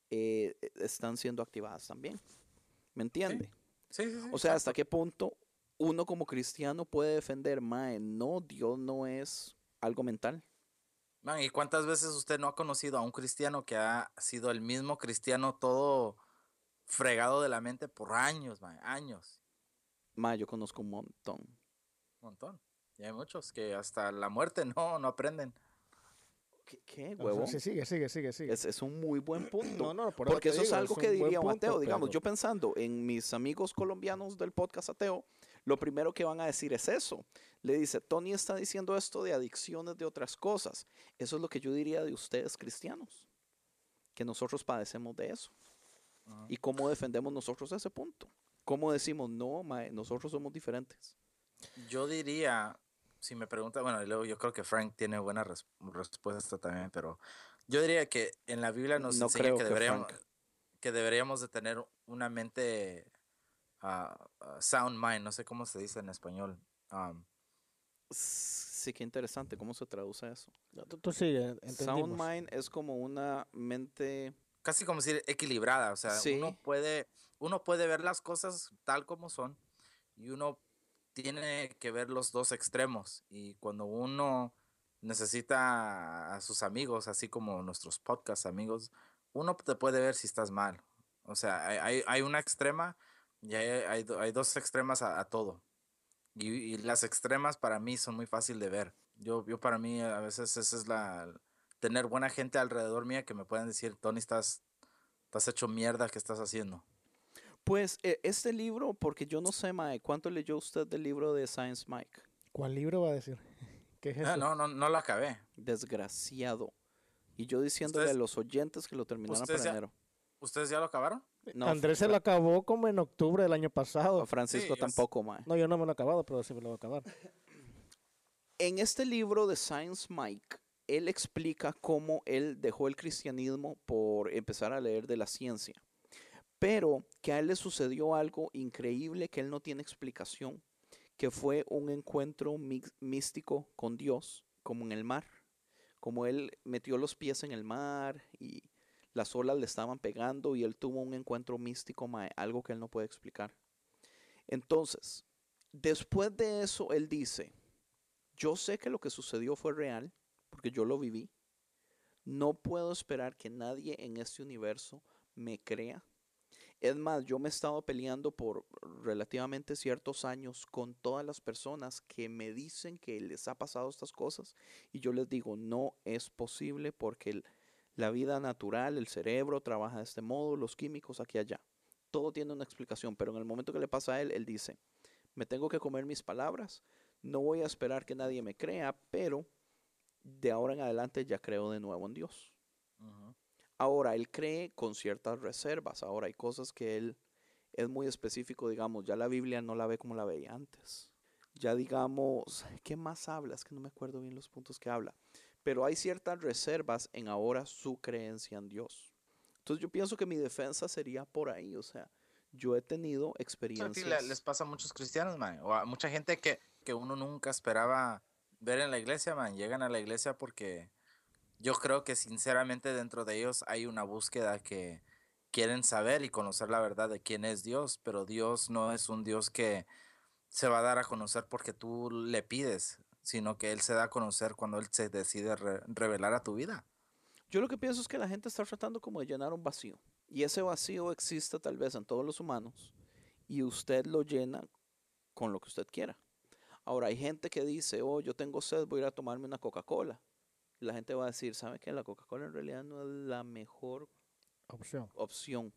eh, están siendo activadas también. ¿Me entiende? sí, sí, sí, O sea, ¿hasta qué punto uno como cristiano puede defender, Mae, no, Dios no es algo mental? Man, ¿y cuántas veces usted no ha conocido a un cristiano que ha sido el mismo cristiano todo fregado de la mente por años, man, años? Mae, yo conozco un montón. Un montón. Y hay muchos que hasta la muerte no, no aprenden. ¿Qué, qué, huevo? sí, sigue, sigue, sigue, sigue. Es, es un muy buen punto. No, no, por Porque eso es digo, algo un que diría un punto, ateo. Digamos, pero- yo pensando en mis amigos colombianos del podcast ateo, lo primero que van a decir es eso. Le dice, Tony está diciendo esto de adicciones de otras cosas. Eso es lo que yo diría de ustedes cristianos. Que nosotros padecemos de eso. Ajá. ¿Y cómo defendemos nosotros ese punto? ¿Cómo decimos, no, mae, nosotros somos diferentes? Yo diría, si me pregunta, bueno, luego yo creo que Frank tiene buena res- respuesta también, pero yo diría que en la Biblia nos No enseña creo que que deberíamos, Frank. que deberíamos de tener una mente ah, ah, sound mind, no sé cómo se dice en español. um, Sí, qué interesante. ¿Cómo se traduce eso? No, tú, tú sigue, entendimos. Sound mind es como una mente... casi como decir equilibrada, o sea, Sí. uno puede uno puede ver las cosas tal como son y uno tiene que ver los dos extremos y cuando uno necesita a sus amigos, así como nuestros podcast amigos, uno te puede ver si estás mal. O sea, hay, hay- una extrema y hay, hay hay dos extremas a, a todo. Y, y las extremas para mí son muy fácil de ver. Yo, yo para mí a veces esa es la, tener buena gente alrededor mía que me puedan decir, Tony, estás, estás hecho mierda, ¿qué estás haciendo? Pues e- este libro, porque yo no sé, Mae, ¿cuánto leyó usted del libro de Science Mike? ¿Cuál libro va a decir? ¿Qué es eso? Ah, no, no, no lo acabé. Desgraciado. Y yo diciéndole a los oyentes que lo terminaran para ya- enero. ¿Ustedes ya lo acabaron? No, Andrés se lo acabó como en octubre del año pasado. Francisco Sí, yo s- tampoco, Mae. No, yo no me lo he acabado, pero sí me lo voy a acabar. En este libro de Science Mike, él explica cómo él dejó el cristianismo por empezar a leer de la ciencia. Pero que a él le sucedió algo increíble que él no tiene explicación, que fue un encuentro místico con Dios, como en el mar. Como él metió los pies en el mar y las olas le estaban pegando y él tuvo un encuentro místico, algo que él no puede explicar. Entonces, después de eso, él dice, yo sé que lo que sucedió fue real, porque yo lo viví. No puedo esperar que nadie en este universo me crea. Es más, yo me he estado peleando por relativamente ciertos años con todas las personas que me dicen que les ha pasado estas cosas y yo les digo, no es posible porque la vida natural, el cerebro trabaja de este modo, los químicos aquí y allá. Todo tiene una explicación, pero en el momento que le pasa a él, él dice, me tengo que comer mis palabras, no voy a esperar que nadie me crea, pero de ahora en adelante ya creo de nuevo en Dios. Ahora, él cree con ciertas reservas. Ahora, hay cosas que él es muy específico, digamos, ya la Biblia no la ve como la veía antes. Ya digamos, ¿qué más habla? Es que no me acuerdo bien los puntos que habla. Pero hay ciertas reservas en ahora su creencia en Dios. Entonces yo pienso que mi defensa sería por ahí. O sea, yo he tenido experiencias. le- les pasa a muchos cristianos, man, o a mucha gente que, que uno nunca esperaba ver en la iglesia, man. Llegan a la iglesia porque yo creo que sinceramente dentro de ellos hay una búsqueda que quieren saber y conocer la verdad de quién es Dios, pero Dios no es un Dios que se va a dar a conocer porque tú le pides, sino que Él se da a conocer cuando Él se decide re- revelar a tu vida. Yo lo que pienso es que la gente está tratando como de llenar un vacío. Y ese vacío existe tal vez en todos los humanos. Y usted lo llena con lo que usted quiera. Ahora hay gente que dice, oh, yo tengo sed, voy a ir a tomarme una Coca-Cola. Y la gente va a decir, ¿sabe qué? La Coca-Cola en realidad no es la mejor Opción. opción.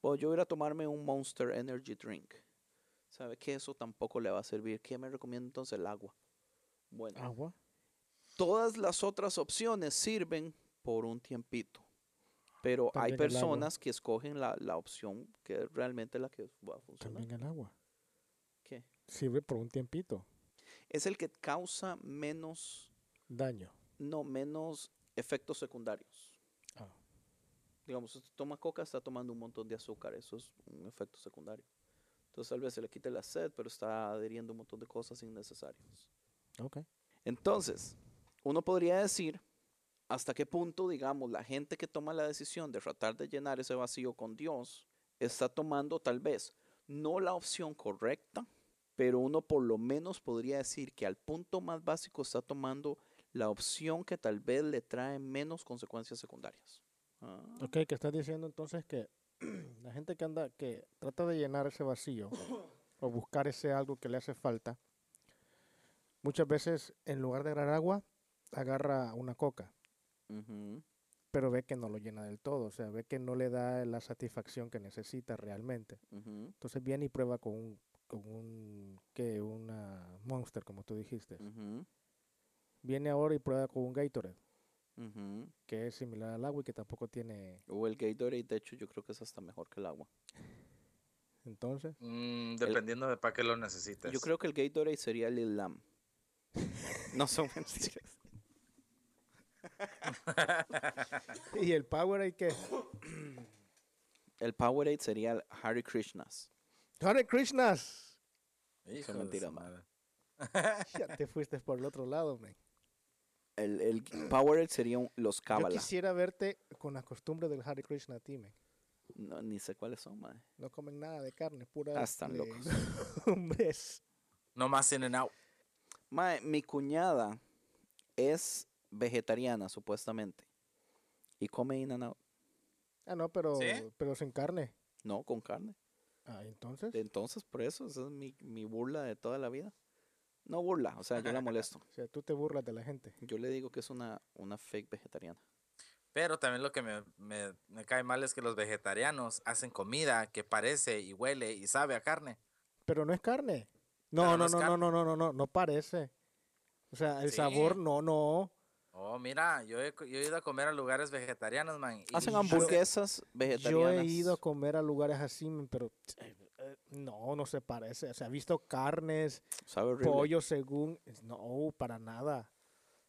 O yo voy a ir a tomarme un Monster Energy Drink. ¿Sabe qué? Eso tampoco le va a servir. ¿Qué me recomienda entonces el agua? Bueno, Agua. todas las otras opciones sirven por un tiempito. Pero hay También personas que escogen la, la opción que es realmente la que va a funcionar. También el agua. Sirve por un tiempito. Es el que causa menos, Daño. no, menos efectos secundarios. Ah. Digamos, usted toma coca, está tomando un montón de azúcar, eso es un efecto secundario. Entonces tal vez se le quite la sed, pero está adheriendo un montón de cosas innecesarias. Ok. Entonces, uno podría decir hasta qué punto, digamos, la gente que toma la decisión de tratar de llenar ese vacío con Dios está tomando tal vez no la opción correcta, pero uno por lo menos podría decir que al punto más básico está tomando la opción que tal vez le trae menos consecuencias secundarias. Ah, Ok, que estás diciendo entonces que la gente que anda, que trata de llenar ese vacío o buscar ese algo que le hace falta, muchas veces en lugar de agarrar agua, agarra una coca. Pero ve que no lo llena del todo, o sea, ve que no le da la satisfacción que necesita realmente. Entonces viene y prueba con un, con un, ¿qué? Una Monster, como tú dijiste. Viene ahora y prueba con un Gatorade, que es similar al agua y que tampoco tiene, O el Gatorade, de hecho, yo creo que es hasta mejor que el agua. entonces, Mm, dependiendo de para qué lo necesites. Yo creo que el Gatorade sería el Lam. No son mentiras. ¿y el Powerade qué? El Powerade sería el Hare Krishnas. Hare Krishnas. Hijo de man. madre. Ya te fuiste por el otro lado, man. El, el Powerade sería un- los Yo Kabbalah. quisiera verte con las costumbres del Hare Krishna a ti, man. No, ni sé cuáles son, madre. No comen nada de carne, pura. Ah, están de- locos. Hombres. No más in and out. Mae, mi cuñada es vegetariana, supuestamente. Y come in and out. Ah, no, pero, ¿Sí? pero sin carne. No, con carne. Ah, entonces. Entonces, por eso, esa es mi, mi burla de toda la vida. No burla, o sea, yo la molesto. O sea, tú te burlas de la gente. Yo le digo que es una, una fake vegetariana. Pero también lo que me, me- me cae mal es que los vegetarianos hacen comida que parece y huele y sabe a carne. Pero no es carne. No, no no, es no, no, no, no, no, no, no parece. O sea, el Sí. sabor, no, no. Oh, mira, yo he, co- yo he ido a comer a lugares vegetarianos, man. y- Hacen hamburguesas vegetarianas. Yo he ido a comer a lugares así, pero eh, eh, no, no se parece. O sea, he visto carnes, Sabe horrible. pollo según. No, para nada.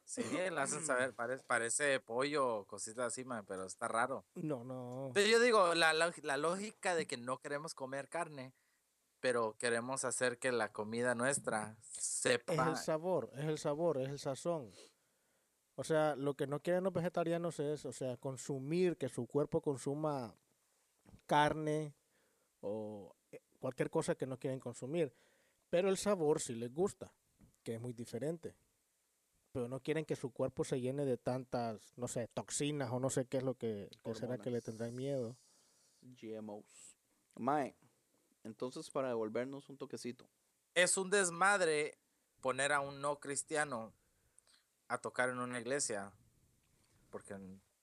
Sí, la hacen saber, parece, parece pollo, cositas así, man, pero está raro. No, no. Pero yo digo, la, la- la lógica de que no queremos comer carne, pero queremos hacer que la comida nuestra Es sepa. el sabor, es el sabor, es el sazón. O sea, lo que no quieren los vegetarianos es, o sea, consumir, que su cuerpo consuma carne o eh, cualquier cosa que no quieren consumir. Pero el sabor sí les gusta, que es muy diferente. Pero no quieren que su cuerpo se llene de tantas, no sé, toxinas o no sé qué es lo que, qué será que le tendrán miedo. GMOs. Mae, entonces para devolvernos un toquecito. Es un desmadre poner a un no cristiano a tocar en una iglesia. Porque.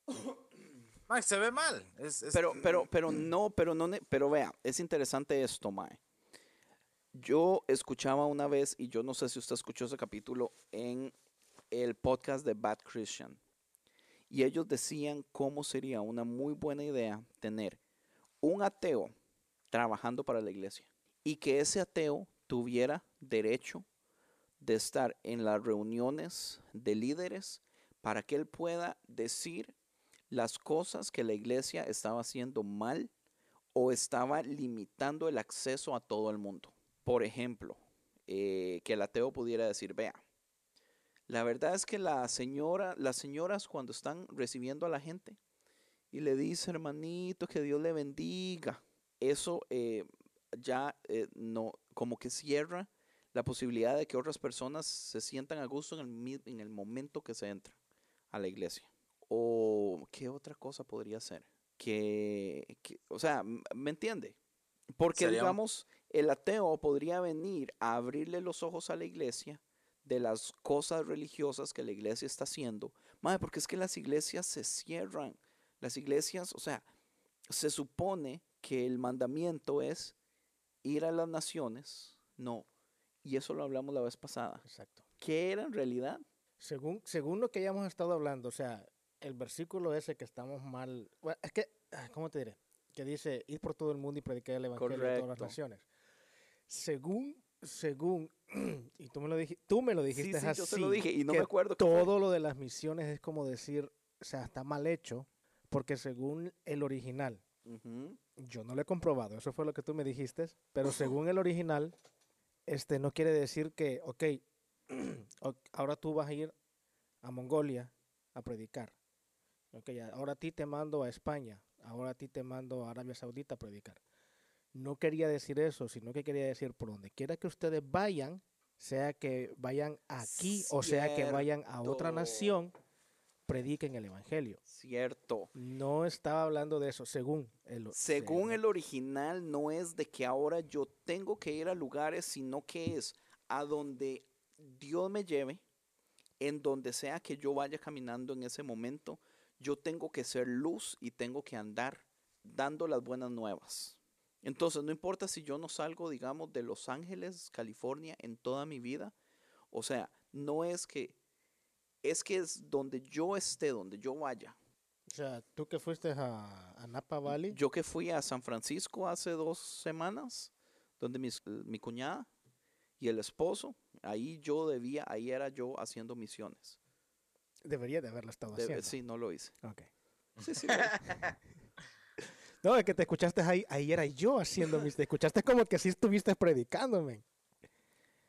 Ay, se ve mal. Pero, pero, pero no, pero no, pero vea, es interesante esto, Mae. Yo escuchaba una vez, y yo no sé si usted escuchó ese capítulo, en el podcast de Bad Christian. Y ellos decían cómo sería una muy buena idea tener un ateo trabajando para la iglesia. Y que ese ateo tuviera derecho de estar en las reuniones de líderes para que él pueda decir las cosas que la iglesia estaba haciendo mal o estaba limitando el acceso a todo el mundo. Por ejemplo, eh, que el ateo pudiera decir, vea, la verdad es que la señora, las señoras cuando están recibiendo a la gente y le dice, hermanito, que Dios le bendiga, eso eh, ya eh, no, como que cierra la posibilidad de que otras personas se sientan a gusto en el, en el momento que se entra a la iglesia. O qué otra cosa podría ser. Que, que- o sea, ¿me entiende? Porque Sería digamos, el ateo podría venir a abrirle los ojos a la iglesia de las cosas religiosas que la iglesia está haciendo. Madre, porque es que las iglesias se cierran. Las iglesias, o sea, se supone que el mandamiento es ir a las naciones. No. Y eso lo hablamos la vez pasada. Exacto. ¿Qué era en realidad? Según, según lo que ya hemos estado hablando, o sea, el versículo ese que estamos mal, bueno, es que, ah, ¿cómo te diré? Que dice, ir por todo el mundo y predicar el evangelio a todas las Correcto. naciones. Según, según, y tú me lo dijiste, tú me lo dijiste sí, así, yo se lo dije y no me acuerdo fue. todo lo de las misiones es como decir, o sea, está mal hecho, porque según el original, Ujú. yo no lo he comprobado, eso fue lo que tú me dijiste, pero según el original, este no quiere decir que, ok, ahora tú vas a ir a Mongolia a predicar. Ok, ahora a ti te mando a España, ahora a ti te mando a Arabia Saudita a predicar. No quería decir eso, sino que quería decir por donde quiera que ustedes vayan, sea que vayan aquí o sea que vayan a otra nación, prediquen el evangelio. Cierto. No estaba hablando de eso, según el Según el original, no es de que ahora yo tengo que ir a lugares, sino que es a donde Dios me lleve, en donde sea que yo vaya caminando en ese momento, yo tengo que ser luz y tengo que andar dando las buenas nuevas. Entonces, no importa si yo no salgo, digamos, de Los Ángeles, California, en toda mi vida. O sea, no es que, es que es donde yo esté, donde yo vaya. O sea, tú que fuiste a, a Napa Valley. Yo que fui a San Francisco hace dos semanas, donde mis- mi cuñada y el esposo, ahí yo debía, ahí era yo haciendo misiones. Debería de haberlo estado De- haciendo. sí, no lo hice. Ok. Sí, sí, No, es que te escuchaste ahí, ahí era yo haciendo mis... Te escuchaste como que sí estuviste predicándome.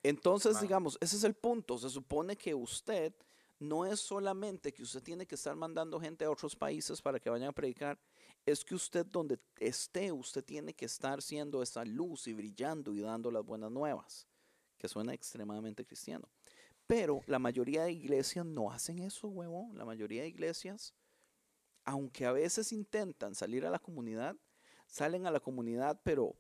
Entonces, Wow. digamos, ese es el punto. Se supone que usted no es solamente que usted tiene que estar mandando gente a otros países para que vayan a predicar, es que usted donde esté, usted tiene que estar siendo esa luz y brillando y dando las buenas nuevas, que suena extremadamente cristiano. Pero la mayoría de iglesias no hacen eso, huevón. La mayoría de iglesias, aunque a veces intentan salir a la comunidad, salen a la comunidad, pero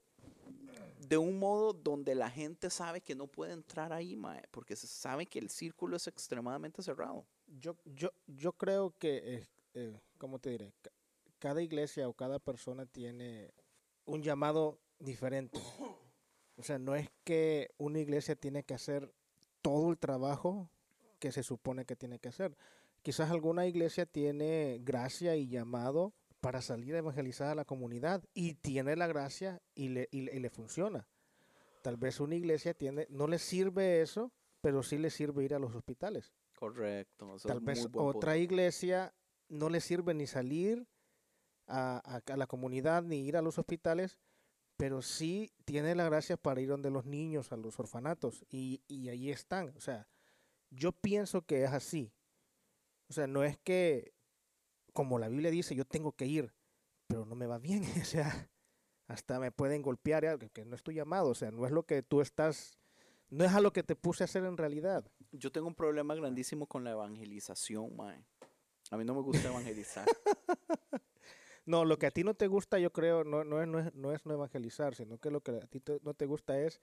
de un modo donde la gente sabe que no puede entrar ahí, mae, porque se sabe que el círculo es extremadamente cerrado. Yo, yo, yo creo que, eh, eh, ¿cómo te diré? Ca- Cada iglesia o cada persona tiene un llamado diferente. O sea, no es que una iglesia tiene que hacer todo el trabajo que se supone que tiene que hacer. Quizás alguna iglesia tiene gracia y llamado para salir a evangelizar a la comunidad y tiene la gracia y le, y le- y le funciona. Tal vez una iglesia tiene, no le sirve eso, pero sí le sirve ir a los hospitales. Correcto. eso Tal vez otra punto. iglesia no le sirve ni salir a, a- a la comunidad ni ir a los hospitales, pero sí tiene la gracia para ir donde los niños, a los orfanatos, y, y ahí están. O sea, yo pienso que es así. O sea, no es que, como la Biblia dice, yo tengo que ir, pero no me va bien. O sea, hasta me pueden golpear, algo, que no estoy llamado. O sea, no es lo que tú estás, no es a lo que te puse a hacer en realidad. Yo tengo un problema grandísimo con la evangelización, mae. A mí no me gusta evangelizar. No, lo que a ti no te gusta, yo creo, no, no, es, no, es, no es no evangelizar, sino que lo que a ti te- no te gusta es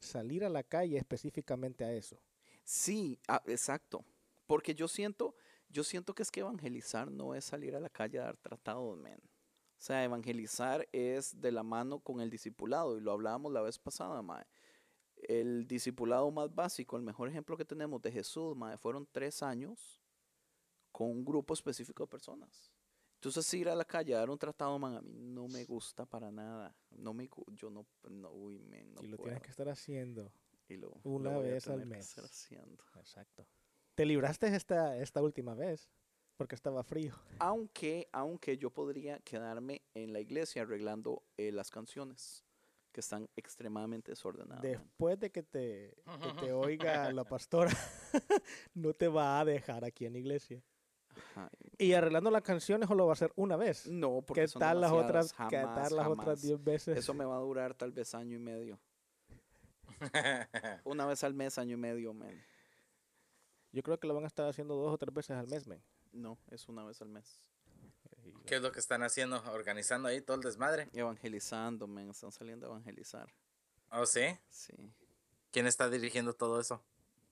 salir a la calle específicamente a eso. Sí, ah, exacto. Porque yo siento, yo siento que es que evangelizar no es salir a la calle a dar tratados, man. O sea, evangelizar es de la mano con el discipulado, y lo hablábamos la vez pasada, mae. El discipulado más básico, el mejor ejemplo que tenemos de Jesús, mae, fueron tres años con un grupo específico de personas. Entonces ir a la calle a dar un tratado, man, a mí no me gusta para nada. No me, yo no, no, uy, man, no y lo puedo. tienes que estar haciendo. Y lo- una lo vez al que mes. estar haciendo. Exacto. Te libraste esta, esta última vez, porque estaba frío. Aunque, aunque yo podría quedarme en la iglesia arreglando eh, las canciones que están extremadamente desordenadas. Después de que te, que te oiga la pastora, no te va a dejar aquí en la iglesia. Ajá. ¿Y arreglando las canciones o lo va a hacer una vez? No, porque ¿Qué son tal las otras, demasiadas, qué jamás, tal las otras jamás. 10 veces? Eso me va a durar tal vez año y medio. Una vez al mes, año y medio, man. Yo creo que lo van a estar haciendo dos o tres veces al mes, men. No, es una vez al mes. ¿Qué es lo que están haciendo? Organizando ahí todo el desmadre. Evangelizando, man. Están saliendo a evangelizar. ¿Oh, sí? Sí. ¿Quién está dirigiendo todo eso?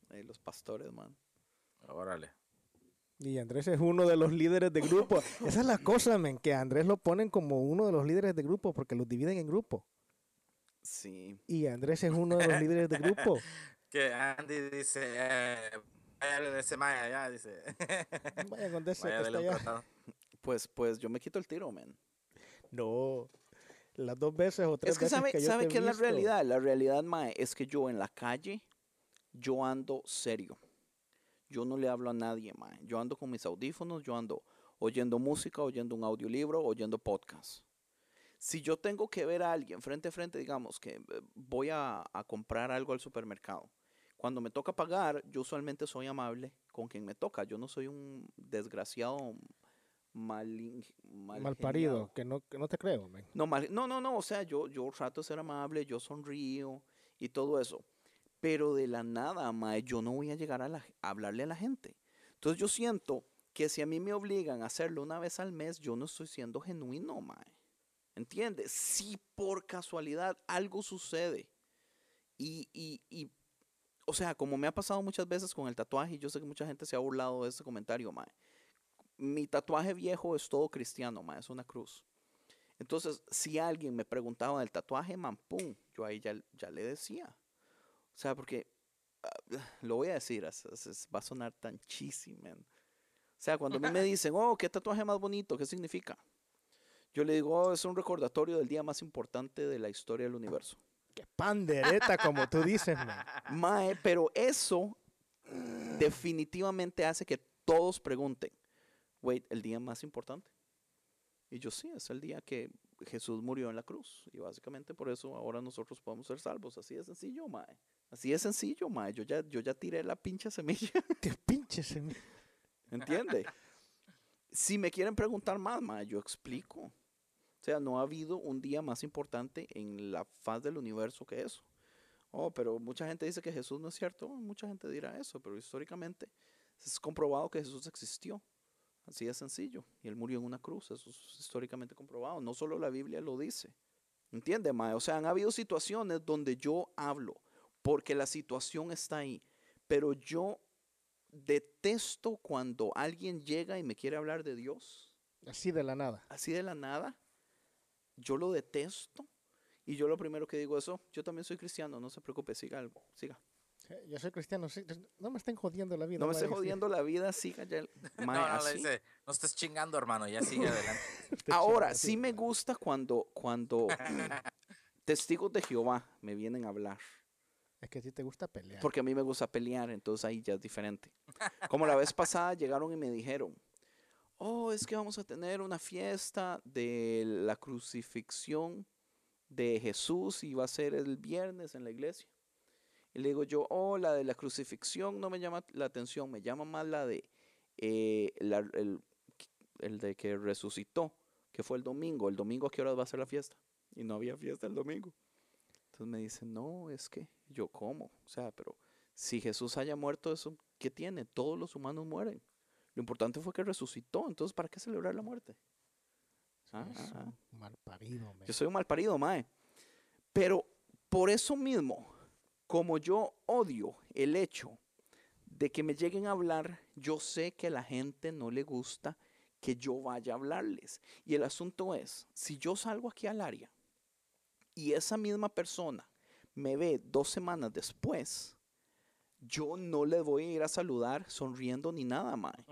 Ahí los pastores, man. Órale. Y Andrés es uno de los líderes de grupo. Esa es la cosa, men, que a Andrés lo ponen como uno de los líderes de grupo porque los dividen en grupo. Sí. Y Andrés es uno de los líderes de grupo. Que Andy dice, eh, vaya de ese maya ya, dice. Vaya con ese Vaya que dele está un allá. tratado. Pues, pues yo me quito el tiro, man. No, las dos veces o tres Es que veces sabe, que yo sabe te he qué es la realidad. La realidad, mae, es que yo en la calle, yo ando serio. Yo no le hablo a nadie, mae. Yo ando con mis audífonos, yo ando oyendo música, oyendo un audiolibro, oyendo podcast. Si yo tengo que ver a alguien frente a frente, digamos que eh, voy a, a comprar algo al supermercado. Cuando me toca pagar, yo usualmente soy amable con quien me toca. Yo no soy un desgraciado mal, mal parido, que no, que no te creo, men. no, mal- no, no, no, o sea, yo, yo trato de ser amable, yo sonrío y todo eso. Pero de la nada, mae, yo no voy a llegar a, la- a hablarle a la gente. Entonces yo siento que si a mí me obligan a hacerlo una vez al mes, yo no estoy siendo genuino, mae. ¿Entiendes? Si por casualidad algo sucede y, y, y o sea, como me ha pasado muchas veces con el tatuaje, y yo sé que mucha gente se ha burlado de este comentario, mae. Mi tatuaje viejo es todo cristiano, mae, es una cruz. Entonces, si alguien me preguntaba del tatuaje, man, pum, yo ahí ya, ya le decía. O sea, porque, ah, lo voy a decir, es- es- es- va a sonar tan cheesy, man. O sea, cuando a mí me dicen, oh, qué tatuaje más bonito, ¿qué significa? Yo le digo, oh, es un recordatorio del día más importante de la historia del universo. Qué pandereta, como tú dices, man. Mae, pero eso definitivamente hace que todos pregunten, wait, ¿el día más importante? Y yo sí, es el día que Jesús murió en la cruz. Y básicamente por eso ahora nosotros podemos ser salvos. Así de sencillo, mae. Así de sencillo, mae. Yo ya, yo ya tiré la pinche semilla. Qué pinche semi- ¿Entiende? si me quieren preguntar más, mae, yo explico. O sea, no ha habido un día más importante en la faz del universo que eso. Oh, pero mucha gente dice que Jesús no es cierto. Oh, Mucha gente dirá eso, pero históricamente es comprobado que Jesús existió. Así de sencillo. Y él murió en una cruz. Eso es históricamente comprobado. No solo la Biblia lo dice. ¿Entiende, Mae? O sea, han habido situaciones donde yo hablo porque la situación está ahí. Pero yo detesto cuando alguien llega y me quiere hablar de Dios Así de la nada. así de la nada. Yo lo detesto. Y yo lo primero que digo es, "Oh, yo también soy cristiano, no se preocupe, siga algo, siga. Yo soy cristiano, sí, no me estén jodiendo la vida. No me esté vaya, sí. jodiendo la vida, siga ya. el- No, no, le así. dice, no estés chingando, hermano, ya sigue adelante. Ahora, sí me gusta cuando, cuando testigos de Jehová me vienen a hablar. Es que a ti te gusta pelear. Porque a mí me gusta pelear, entonces ahí ya es diferente. Como la vez pasada llegaron y me dijeron, oh, es que vamos a tener una fiesta de la crucifixión de Jesús y va a ser el viernes en la iglesia. Y le digo yo, oh, la de la crucifixión no me llama la atención, me llama más la de eh, el, el de que resucitó, que fue el domingo. El domingo a qué horas va a ser la fiesta. Y no había fiesta el domingo. Entonces me dicen, no, es que yo como. O sea, pero si Jesús haya muerto, eso, ¿qué tiene? Todos los humanos mueren. Lo importante fue que resucitó. Entonces, ¿para qué celebrar la muerte? Ah, ah, ah. un mal parido. Yo soy un mal parido, mae. Pero por eso mismo, como yo odio el hecho de que me lleguen a hablar, yo sé que a la gente no le gusta que yo vaya a hablarles. Y el asunto es, si yo salgo aquí al área y esa misma persona me ve dos semanas después, yo no le voy a ir a saludar sonriendo ni nada, mae.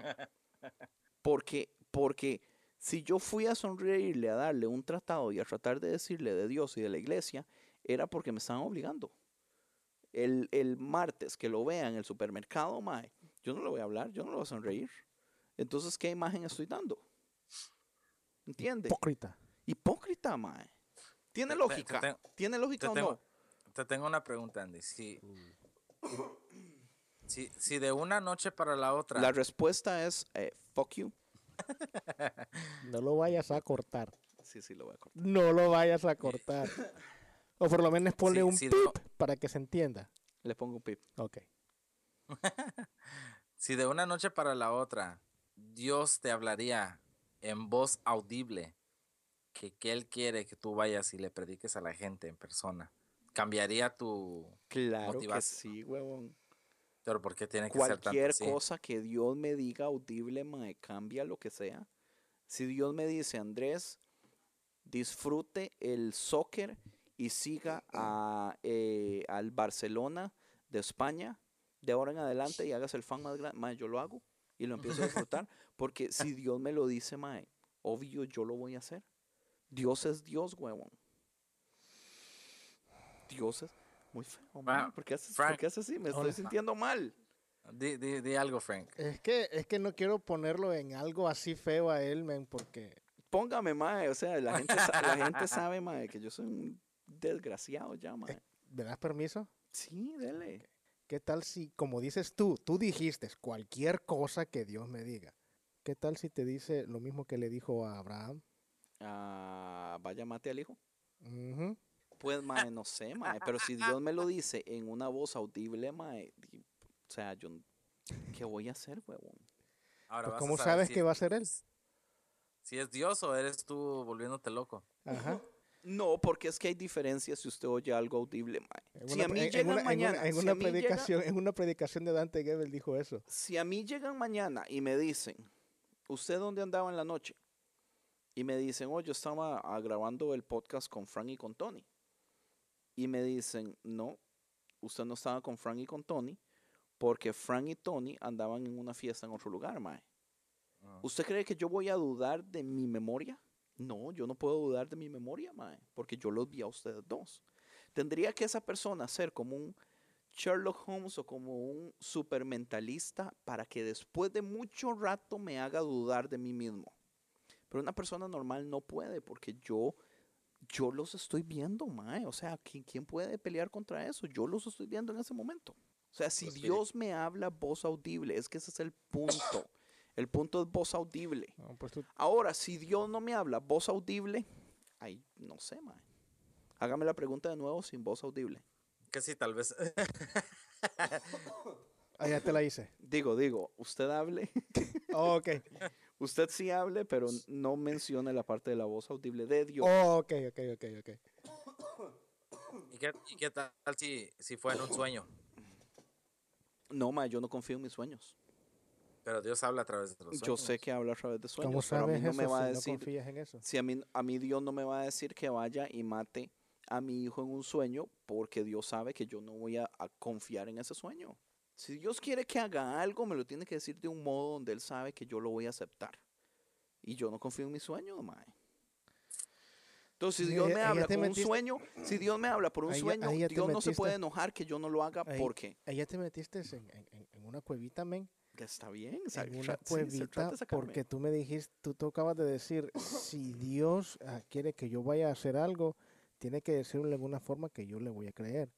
Porque, porque si yo fui a sonreírle, a darle un tratado y a tratar de decirle de Dios y de la iglesia, era porque me estaban obligando. El, el martes que lo vea en el supermercado, mae, yo no le voy a hablar, yo no le voy a sonreír. Entonces, ¿qué imagen estoy dando? ¿Entiende? Hipócrita. Hipócrita, mae. ¿Tiene Te- te- lógica? te- ¿Tiene lógica te o no? Te tengo una pregunta, Andy. Si, si, si de una noche para la otra, La respuesta es, eh, fuck you. No lo vayas a cortar. Sí, sí, lo voy a cortar. No lo vayas a cortar. O por lo menos ponle Sí, un sí, pip no. para que se entienda. Le pongo un pip. Ok. si de una noche para la otra, Dios te hablaría en voz audible que, que Él quiere que tú vayas y le prediques a la gente en persona, ¿cambiaría tu... Claro que Motivación. sí, huevón. Pero ¿por qué tiene que ser tanto Cualquier cosa que Dios me diga audible, mae, cambia lo que sea. Si Dios me dice, Andrés, disfrute el soccer y siga a, eh, al Barcelona de España de ahora en adelante y hagas el fan más grande, mae, yo lo hago y lo empiezo a disfrutar. Porque si Dios me lo dice, mae, obvio yo lo voy a hacer. Dios es Dios, huevón. Dios es muy feo. Ah, ¿Por qué haces, por Frank. qué haces así? Me estoy Hola. sintiendo mal. Di, di- di algo, Frank. Es que, es que no quiero ponerlo en algo así feo a él, man, porque Póngame, mae. O sea, la gente, la gente sabe, mae, que yo soy un desgraciado ya, mae. ¿me das permiso? Sí, dele. ¿Qué tal si, como dices tú, tú dijiste cualquier cosa que Dios me diga? ¿Qué tal si te dice lo mismo que le dijo a Abraham? Ah, vaya, mate al hijo. Ujú. Pues, mae, no sé, mae. Pero si Dios me lo dice en una voz audible, mae. di- O sea, yo. ¿Qué voy a hacer, huevón? Ahora Pues, vas a ¿Cómo saber sabes si que es- va a ser él? Si es Dios o eres tú volviéndote loco. Ajá. No, porque es que hay diferencias si usted oye algo audible, mae. En Si una a mí en- en llegan una- en una- mañana, en si una a mí llegan- predicación, en una predicación de Dante Gebel dijo eso. si a mí llegan mañana y me dicen, ¿usted dónde andaba en la noche? Y me dicen, oh, yo estaba ah, grabando el podcast con Frank y con Tony. Y me dicen, no, usted no estaba con Frank y con Tony porque Frank y Tony andaban en una fiesta en otro lugar, mae. Ah. ¿Usted cree que yo voy a dudar de mi memoria? No, yo no puedo dudar de mi memoria, mae, porque yo los vi a ustedes dos. Tendría que esa persona ser como un Sherlock Holmes o como un supermentalista para que después de mucho rato me haga dudar de mí mismo. Pero una persona normal no puede porque yo yo los estoy viendo, mae. O sea, ¿quién, quién puede pelear contra eso? Yo los estoy viendo en ese momento. O sea, si Pues. Dios me habla voz audible, es que ese es el punto. El punto es voz audible. No, pues tú- Ahora, si Dios no me habla voz audible, ay, no sé, mae. Hágame la pregunta de nuevo sin voz audible. Que sí, tal vez. Ah, ya te la hice. Digo, digo, usted hable, Oh, ok. usted sí hable, pero no mencione la parte de la voz audible de Dios. Oh, ok, ok, ok, ok. ¿Y qué, y qué tal si, si fue en un sueño? No, mae, yo no confío en mis sueños. Pero Dios habla a través de los Yo sueños. sé que habla a través de sueños, ¿Cómo pero a mí sabes no eso me va a decir, no confías en eso? si a mí, a mí Dios no me va a decir que vaya y mate a mi hijo en un sueño, porque Dios sabe que yo no voy a, a confiar en ese sueño. Si Dios quiere que haga algo, me lo tiene que decir de un modo donde Él sabe que yo lo voy a aceptar. Y yo no confío en mi sueño, mae. Entonces, si Dios me habla por un sueño, si Dios me habla por un Ahí sueño, ahí Dios no se puede enojar que yo no lo haga porque Ahí ya te metiste en, en- en- una cuevita, men. que está bien. En una cuevita, porque tú me dijiste, tú, tú acabas de decir, si Dios ah, quiere que yo vaya a hacer algo, tiene que decirlo de alguna forma que yo le voy a creer.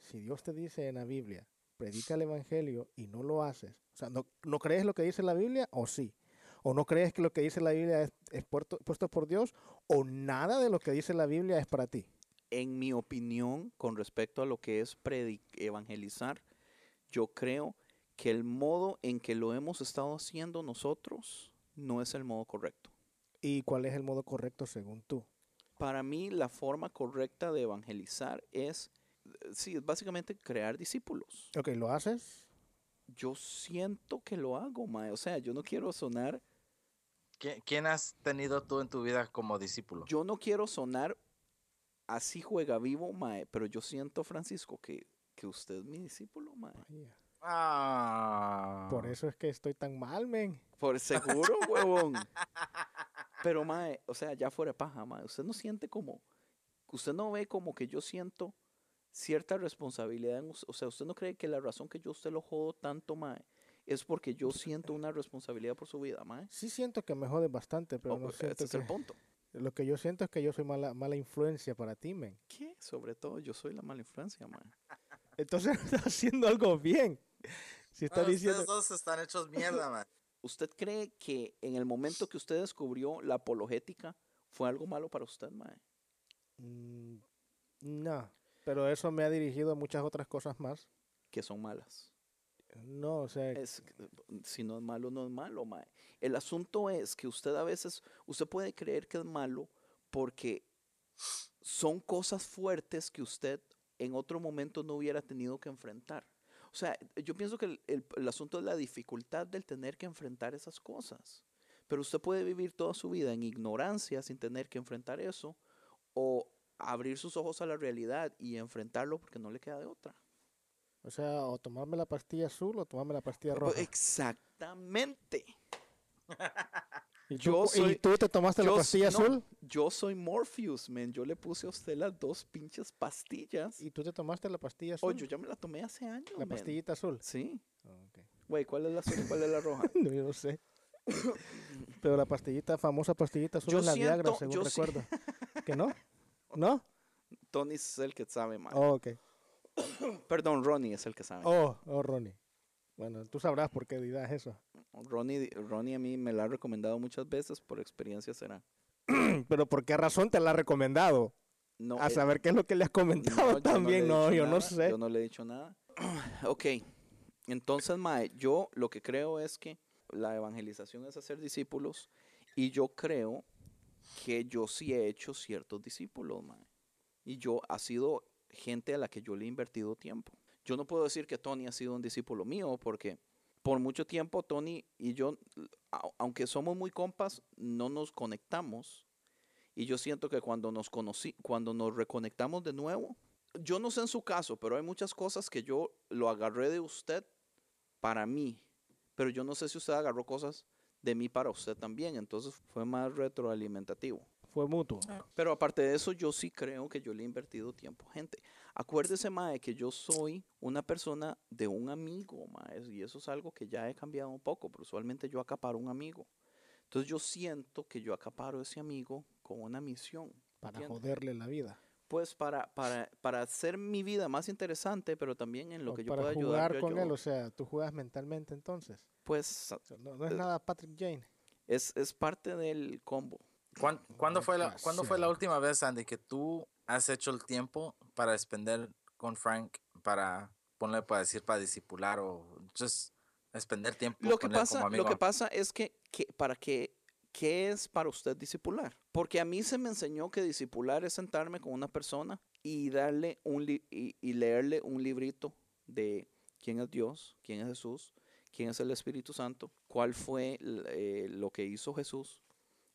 Si Dios te dice en la Biblia, predica el Evangelio y no lo haces, o sea, ¿no, no crees lo que dice la Biblia o sí? ¿O no crees que lo que dice la Biblia es, es puesto, puesto por Dios? ¿O nada de lo que dice la Biblia es para ti? en mi opinión, con respecto a lo que es evangelizar, yo creo que el modo en que lo hemos estado haciendo nosotros no es el modo correcto. ¿Y cuál es el modo correcto según tú? Para mí, la forma correcta de evangelizar es, sí, es básicamente crear discípulos. Ok, ¿lo haces? Yo siento que lo hago, mae. O sea, yo no quiero sonar, ¿Qui- ¿Quién has tenido tú en tu vida como discípulo? yo no quiero sonar así juega vivo, mae, pero yo siento, Francisco, que, que usted es mi discípulo, mae. Vaya. Ah. Por eso es que estoy tan mal, men. Por seguro, huevón. Pero, mae, o sea, ya fuera de paja, mae. Usted no siente como. Usted no ve como que yo siento cierta responsabilidad. En, o sea, usted no cree que la razón que yo a usted lo jodo tanto, mae, es porque yo siento una responsabilidad por su vida, mae. Sí siento que me jode bastante, pero no ese siento es el punto. Lo que yo siento es que yo soy mala, mala influencia para ti, men. ¿Qué? Sobre todo, yo soy la mala influencia, mae. Entonces estás haciendo algo bien. Si No, estás diciendo... Ustedes dos están hechos mierda, man. ¿Usted cree que en el momento que usted descubrió la apologética fue algo malo para usted, mae? Mm, No, pero eso me ha dirigido a muchas otras cosas más. Que son malas. No, o sea, Es, si no es malo, no es malo, mae. El asunto es que usted a veces, usted puede creer que es malo porque son cosas fuertes que usted en otro momento no hubiera tenido que enfrentar. O sea, yo pienso que el, el- el asunto es la dificultad del tener que enfrentar esas cosas. Pero usted puede vivir toda su vida en ignorancia sin tener que enfrentar eso o abrir sus ojos a la realidad y enfrentarlo porque no le queda de otra. o sea, o tomarme la pastilla azul o tomarme la pastilla roja. Exactamente. ¿Y tú, yo ¿Y soy- tú te tomaste la Yo pastilla no, azul? Yo soy Morpheus, man. Yo le puse a usted las dos pinches pastillas. ¿Y tú te tomaste la pastilla azul? Oh, yo ya me la tomé hace años, la man. pastillita azul. Sí. Ok. Güey, ¿cuál es la azul y cuál es la roja? No, yo no sé. Pero la pastillita, famosa pastillita azul Yo es la Viagra, según yo recuerdo. ¿Que no? ¿No? Tony es el que sabe, man. Oh, ok. Perdón, Ronnie es el que sabe. Oh, oh, Ronnie. Bueno, tú sabrás por qué dirás eso. Ronnie, Ronnie a mí me la ha recomendado muchas veces, por experiencia será. Pero ¿por qué razón te la ha recomendado? No, A eh, saber qué es lo que le has comentado no, no también. No, yo no nada, sé. Yo no le he dicho nada. ok. Entonces, Mae, yo lo que creo es que la evangelización es hacer discípulos y yo creo que yo sí he hecho ciertos discípulos, mae. Y yo ha sido gente a la que yo le he invertido tiempo. Yo no puedo decir que Tony ha sido un discípulo mío porque por mucho tiempo Tony y yo, aunque somos muy compas, no nos conectamos. Y yo siento que cuando nos conocí, cuando nos reconectamos de nuevo, yo no sé en su caso, pero hay muchas cosas que yo lo agarré de usted para mí. Pero yo no sé si usted agarró cosas de mí para usted también. Entonces fue más retroalimentativo. Fue mutuo. Pero aparte de eso, yo sí creo que yo le he invertido tiempo. Gente, acuérdese, Mae, que yo soy una persona de un amigo, Mae, y eso es algo que ya he cambiado un poco, pero usualmente yo acaparo un amigo. Entonces yo siento que yo acaparo ese amigo con una misión. Para joderle la vida. Pues para, para, para hacer mi vida más interesante, pero también en lo O que yo para pueda jugar ayudar. con él, o sea, tú juegas mentalmente entonces. Pues no, no es Eh, nada Patrick Jane. es, es parte del combo. ¿Cuán- ¿Cuándo fue, la, ¿Cuándo fue la última vez, Andy, que tú has hecho el tiempo para expender con Frank, para, ponle para decir, para disipular o just expender tiempo Lo que con él pasa, como lo que pasa es que, que para que ¿qué es para usted discipular? Porque a mí se me enseñó que discipular es sentarme con una persona y darle un y, y leerle un librito de quién es Dios, quién es Jesús, quién es el Espíritu Santo, cuál fue eh, lo que hizo Jesús.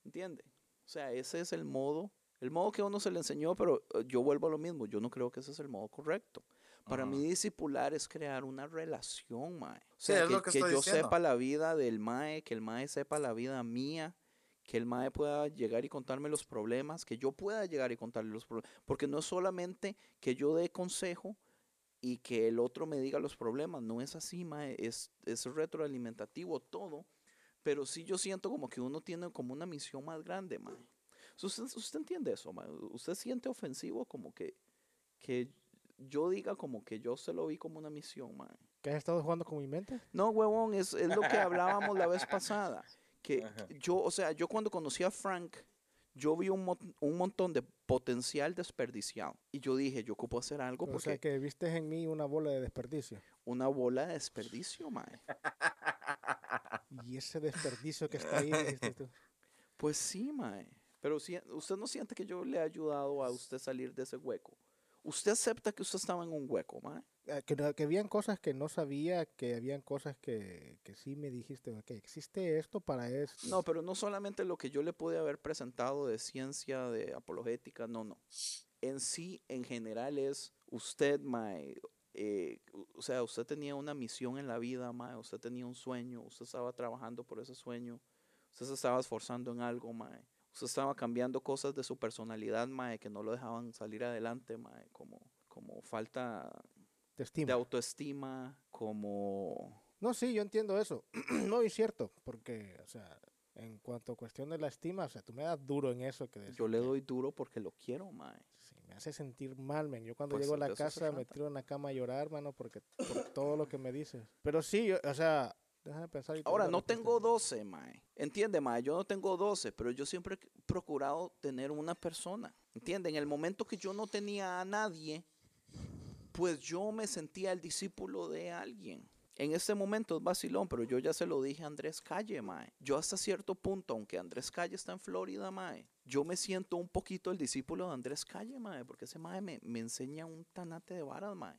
¿Entiende? O sea, ese es el modo, el modo que a uno se le enseñó, pero eh, yo vuelvo a lo mismo, yo no creo que ese es el modo correcto. Para mí Ujú. discipular es crear una relación, mae. O Sí, sea, es que, lo que que estoy yo diciendo. sepa la vida del mae, que el mae sepa la vida mía, que el mae pueda llegar y contarme los problemas, que yo pueda llegar y contarle los problemas. Porque no es solamente que yo dé consejo y que el otro me diga los problemas, no es así, mae, es, es retroalimentativo todo. Pero sí yo siento como que uno tiene como una misión más grande, mae. ¿Usted, usted entiende eso, mae? ¿Usted siente ofensivo como que, que yo diga como que yo se lo vi como una misión, mae? ¿Que has estado jugando con mi mente? No, huevón, es, es lo que hablábamos la vez pasada. Que que yo, o sea, yo cuando conocí a Frank, yo vi un, mon- un montón de potencial desperdiciado. Y yo dije, yo ocupo hacer algo O porque sea, que viste en mí una bola de desperdicio. una bola de desperdicio, mae. Y ese desperdicio que está ahí, dijiste tú. Pues sí, mae. Pero si, usted no siente que yo le he ayudado a usted salir de ese hueco. Usted acepta que usted estaba en un hueco, mae. Eh, que, no- que habían cosas que no sabía, que habían cosas que, que sí me dijiste, que existe esto para esto. No, pero no solamente lo que yo le pude haber presentado de ciencia, de apologética, no, no. En sí, en general es usted, mae, eh, o sea, usted tenía una misión en la vida, mae, usted tenía un sueño, usted estaba trabajando por ese sueño, usted se estaba esforzando en algo, mae. Usted estaba cambiando cosas de su personalidad, mae, que no lo dejaban salir adelante, mae, como, como falta De estimo. autoestima, como... No, sí, yo entiendo eso. no, es cierto, porque, o sea, en cuanto a cuestión de la estima, o sea, tú me das duro en eso que decir Yo le doy duro porque lo quiero, mae. sí, me hace sentir mal, men. Yo cuando Pues, llego a de la casa me tiro en la cama a llorar, mano, porque por todo lo que me dices. Pero sí, yo- o sea, déjame pensar. y te Ahora, no tengo 12, mae. Entiende, mae, yo no tengo 12, pero yo siempre he procurado tener una persona. Entiende, en el momento que yo no tenía a nadie, pues yo me sentía el discípulo de alguien. En este momento es vacilón, pero yo ya se lo dije a Andrés Calle, mae. Yo hasta cierto punto, aunque Andrés Calle está en Florida, mae, yo me siento un poquito el discípulo de Andrés Calle, mae, porque ese mae me, enseña un tanate de varas, mae.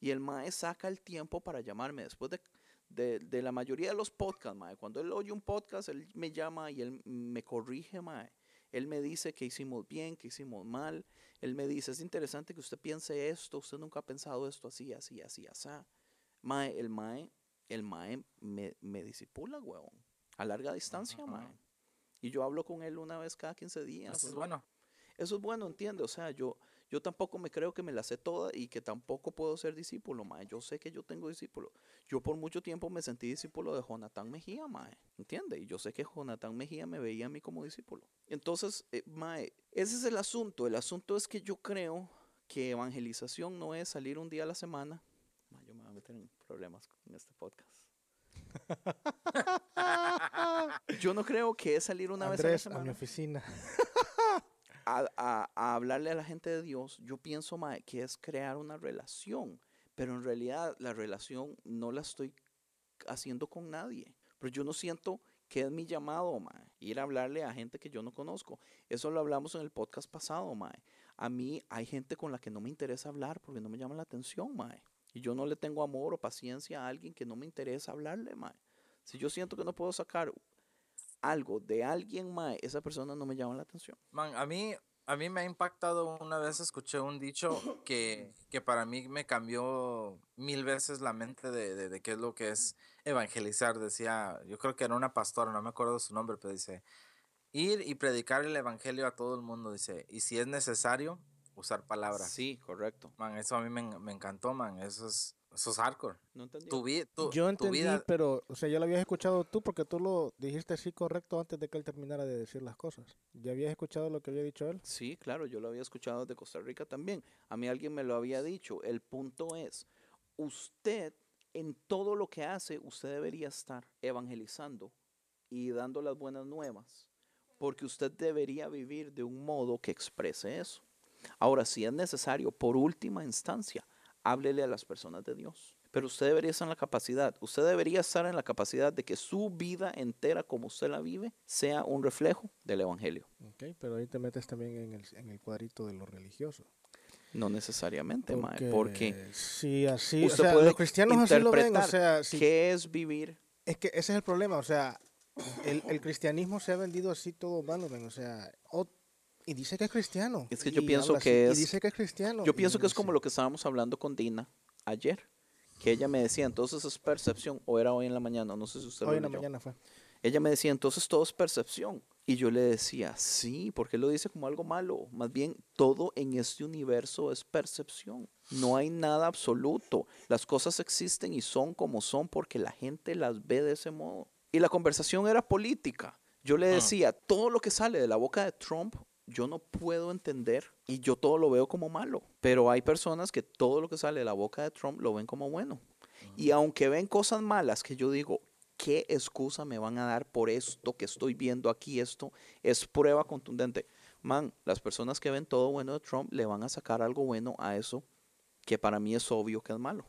Y el mae saca el tiempo para llamarme después de de, de la mayoría de los podcasts, mae. Cuando él oye un podcast, él me llama y él me corrige, mae. Él me dice que hicimos bien, que hicimos mal. Él me dice, es interesante que usted piense esto, usted nunca ha pensado esto así, así, así, así. Mae, el mae, el mae me, me disipula, huevón. A larga distancia, Ajá. mae. Y yo hablo con él una vez cada 15 días. Eso es bueno. eso es bueno, entiende. O sea, yo, yo tampoco me creo que me la sé toda y que tampoco puedo ser discípulo, mae. Yo sé que yo tengo discípulo. Yo por mucho tiempo me sentí discípulo de Jonathan Mejía, mae. ¿Entiende? Y yo sé que Jonathan Mejía me veía a mí como discípulo. Entonces, eh, mae, ese es el asunto. El asunto es que yo creo que evangelización no es salir un día a la semana. Mae, yo me voy a meter en problemas en este podcast. Yo no creo que es salir una vez a la Andrés, a semana mi oficina. a, hablarle a la gente de Dios, yo pienso que es crear una relación, pero en realidad la relación no la estoy haciendo con nadie. Pero yo no siento ¿Qué es mi llamado? Ir a hablarle a gente que yo no conozco. Eso lo hablamos en el podcast pasado. A mí hay gente con la que no me interesa hablar porque no me llama la atención, mae. Y yo no le tengo amor o paciencia a alguien que no me interesa hablarle, mae. Si yo siento que no puedo sacar algo de alguien, mae, esa persona no me llama la atención. Man, a mí, a mí me ha impactado una vez, escuché un dicho que, que para mí me cambió mil veces la mente de, de, de qué es lo que es evangelizar. Decía, yo creo que era una pastora, no me acuerdo su nombre, pero dice, ir y predicar el evangelio a todo el mundo, dice, y si es necesario, usar palabras. Sí, correcto. Man, eso a mí me, me encantó, man, eso es, eso es hardcore. No entendí. Tu, vi- tu, Yo tu entendí, vida, pero, o sea, ya lo habías escuchado tú porque tú lo dijiste así correcto antes de que él terminara de decir las cosas. ¿Ya habías escuchado lo que había dicho él? Sí, claro, yo lo había escuchado de Costa Rica también. A mí alguien me lo había dicho. El punto es, usted en todo lo que hace, usted debería estar evangelizando y dando las buenas nuevas, porque usted debería vivir de un modo que exprese eso. Ahora, si es necesario, por última instancia, háblele a las personas de Dios. Pero usted debería estar en la capacidad, usted debería estar en la capacidad de que su vida entera como usted la vive sea un reflejo del Evangelio. Ok, pero ahí te metes también en el, en el cuadrito de lo religioso. No necesariamente, mae, porque si así, o usted sea, puede los cristianos así lo ven, o sea, si- ¿qué es vivir? es que ese es el problema, o sea, el, el cristianismo se ha vendido así todo malo, o sea, o- y dice que es cristiano. Es que yo pienso que así, es- Y dice que es cristiano. Yo pienso que es como lo que estábamos hablando con Dina ayer, que ella me decía, entonces es percepción, o era hoy en la mañana, no sé si usted lo Hoy en la mañana fue. Ella me decía, entonces todo es percepción. Y yo le decía, sí, porque lo dice como algo malo. Más bien, todo en este universo es percepción. No hay nada absoluto. Las cosas existen y son como son porque la gente las ve de ese modo. Y la conversación era política. Yo le Ujú. decía, todo lo que sale de la boca de Trump, yo no puedo entender y yo todo lo veo como malo. Pero hay personas que todo lo que sale de la boca de Trump lo ven como bueno. Y aunque ven cosas malas que yo digo, ¿qué excusa me van a dar por esto que estoy viendo aquí? Esto es prueba contundente. Man, las personas que ven todo bueno de Trump le van a sacar algo bueno a eso que para mí es obvio que es malo.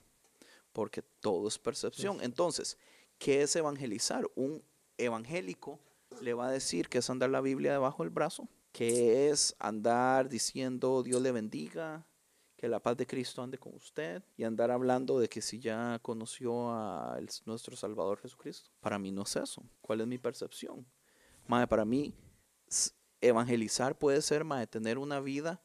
Porque todo es percepción. Entonces, ¿qué es evangelizar? Un evangélico le va a decir que es andar la Biblia debajo del brazo, que es andar diciendo Dios le bendiga, que la paz de Cristo ande con usted y andar hablando de que si ya conoció a nuestro Salvador Jesucristo. Para mí no es eso. ¿Cuál es mi percepción? Mae, para mí evangelizar puede ser mae, tener una vida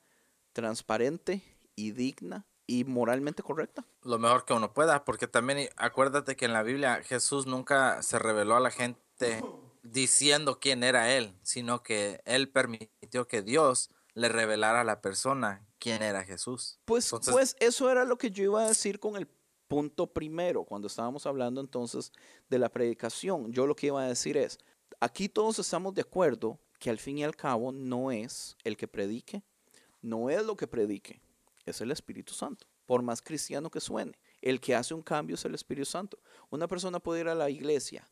transparente y digna y moralmente correcta. lo mejor que uno pueda, porque también acuérdate que en la Biblia Jesús nunca se reveló a la gente diciendo quién era él, sino que él permitió que Dios le revelara a la persona quién era Jesús. Pues, Entonces- pues eso era lo que yo iba a decir con el punto primero, cuando estábamos hablando entonces de la predicación. Yo lo que iba a decir es, aquí todos estamos de acuerdo que al fin y al cabo no es el que predique, no es lo que predique, es el Espíritu Santo, por más cristiano que suene. El que hace un cambio es el Espíritu Santo. Una persona puede ir a la iglesia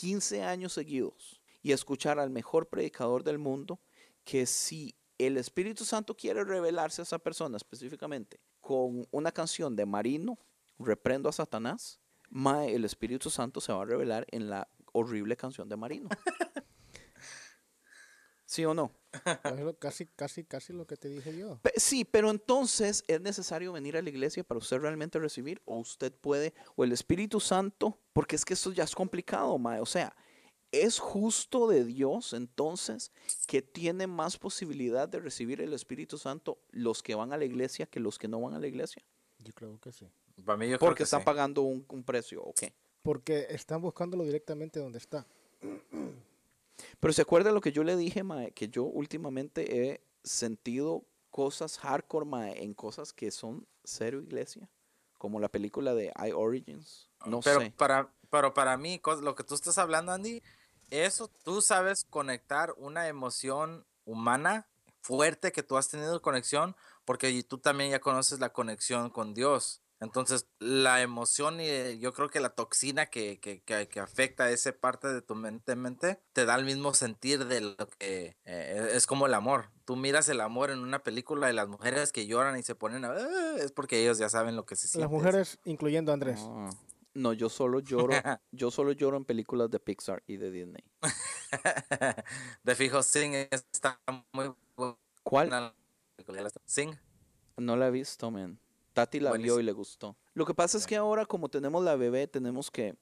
15 años seguidos y escuchar al mejor predicador del mundo que si el Espíritu Santo quiere revelarse a esa persona específicamente con una canción de Marino, Reprendo a Satanás, mae, el Espíritu Santo se va a revelar en la horrible canción de Marino. ¿Sí o no? Es lo- casi, casi, casi lo que te dije yo. Pe- Sí, pero entonces es necesario venir a la iglesia para usted realmente recibir, o usted puede, o el Espíritu Santo, porque es que esto ya es complicado, mae. O sea, es justo de Dios entonces que tiene más posibilidad de recibir el Espíritu Santo los que van a la iglesia que los que no van a la iglesia, Yo creo que sí. Para mí yo creo porque que están sí. pagando un, un precio, ok. Porque están buscándolo directamente donde está. Pero se acuerda lo que yo le dije, mae, que yo últimamente he sentido cosas hardcore, mae, en cosas que son cero iglesia, como la película de I Origins. No pero sé. para pero para mí lo que tú estás hablando Andy eso tú sabes conectar una emoción humana fuerte que tú has tenido conexión porque tú también ya conoces la conexión con Dios entonces la emoción y eh, yo creo que la toxina que, que, que, que afecta a esa parte de tu mente, mente te da el mismo sentir de lo que eh, es como el amor tú miras el amor en una película de las mujeres que lloran y se ponen a, "Ah", es porque ellos ya saben lo que se siente Las mujeres, incluyendo a Andrés. No, yo solo lloro, yo solo lloro en películas de Pixar y de Disney. de fijo, Sing está muy ¿Cuál? buena. Sing. No la he visto, man. Tati la vio Buenísimo. y le gustó. Lo que pasa es que ahora, como tenemos la bebé, tenemos que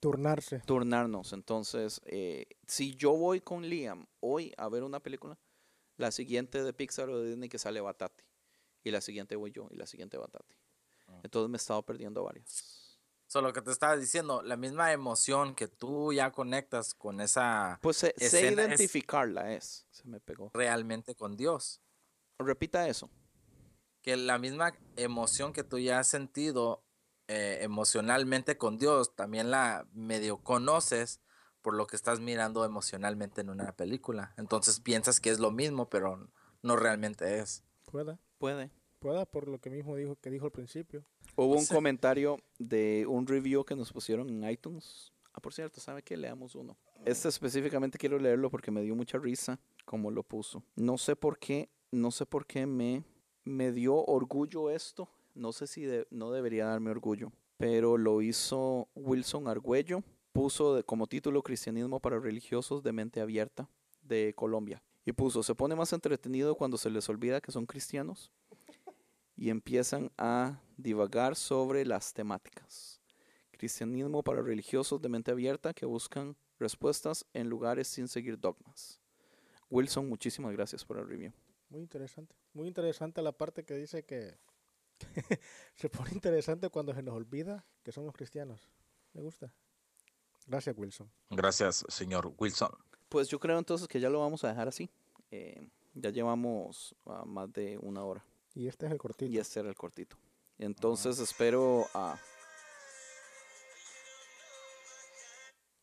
Turnarse. turnarnos. Entonces, eh, si yo voy con Liam hoy a ver una película, la siguiente de Pixar o de Disney que sale va Tati. Y la siguiente voy yo y la siguiente va Tati. Ah. Entonces me he estado perdiendo varias. Solo que te estaba diciendo, la misma emoción que tú ya conectas con esa Pues sé, sé Escena es- identificarla, es. Se me pegó. realmente con Dios. Repita eso. Que la misma emoción que tú ya has sentido eh, emocionalmente con Dios, también la medio conoces por lo que estás mirando emocionalmente en una película. Entonces piensas que es lo mismo, pero no realmente es. Pueda. Puede. Pueda por lo que mismo dijo que dijo al principio. Hubo un comentario de un review que nos pusieron en iTunes. Ah, por cierto, ¿sabe qué? Leamos uno. Este específicamente quiero leerlo porque me dio mucha risa como lo puso. No sé por qué, no sé por qué me, me dio orgullo esto. No sé si no debería darme orgullo, pero lo hizo Wilson Argüello. Puso como título Cristianismo para religiosos de mente abierta de Colombia. Y puso, se pone más entretenido cuando se les olvida que son cristianos y empiezan a divagar sobre las temáticas. Cristianismo para religiosos de mente abierta que buscan respuestas en lugares sin seguir dogmas. Wilson, muchísimas gracias por el review. Muy interesante. Muy interesante la parte que dice que se pone interesante cuando se nos olvida que somos cristianos. Me gusta. Gracias, Wilson. Gracias, señor Wilson. Pues yo creo entonces que ya lo vamos a dejar así. Eh, ya llevamos ah, más de una hora Y este es el cortito. y este era el cortito. Entonces espero a...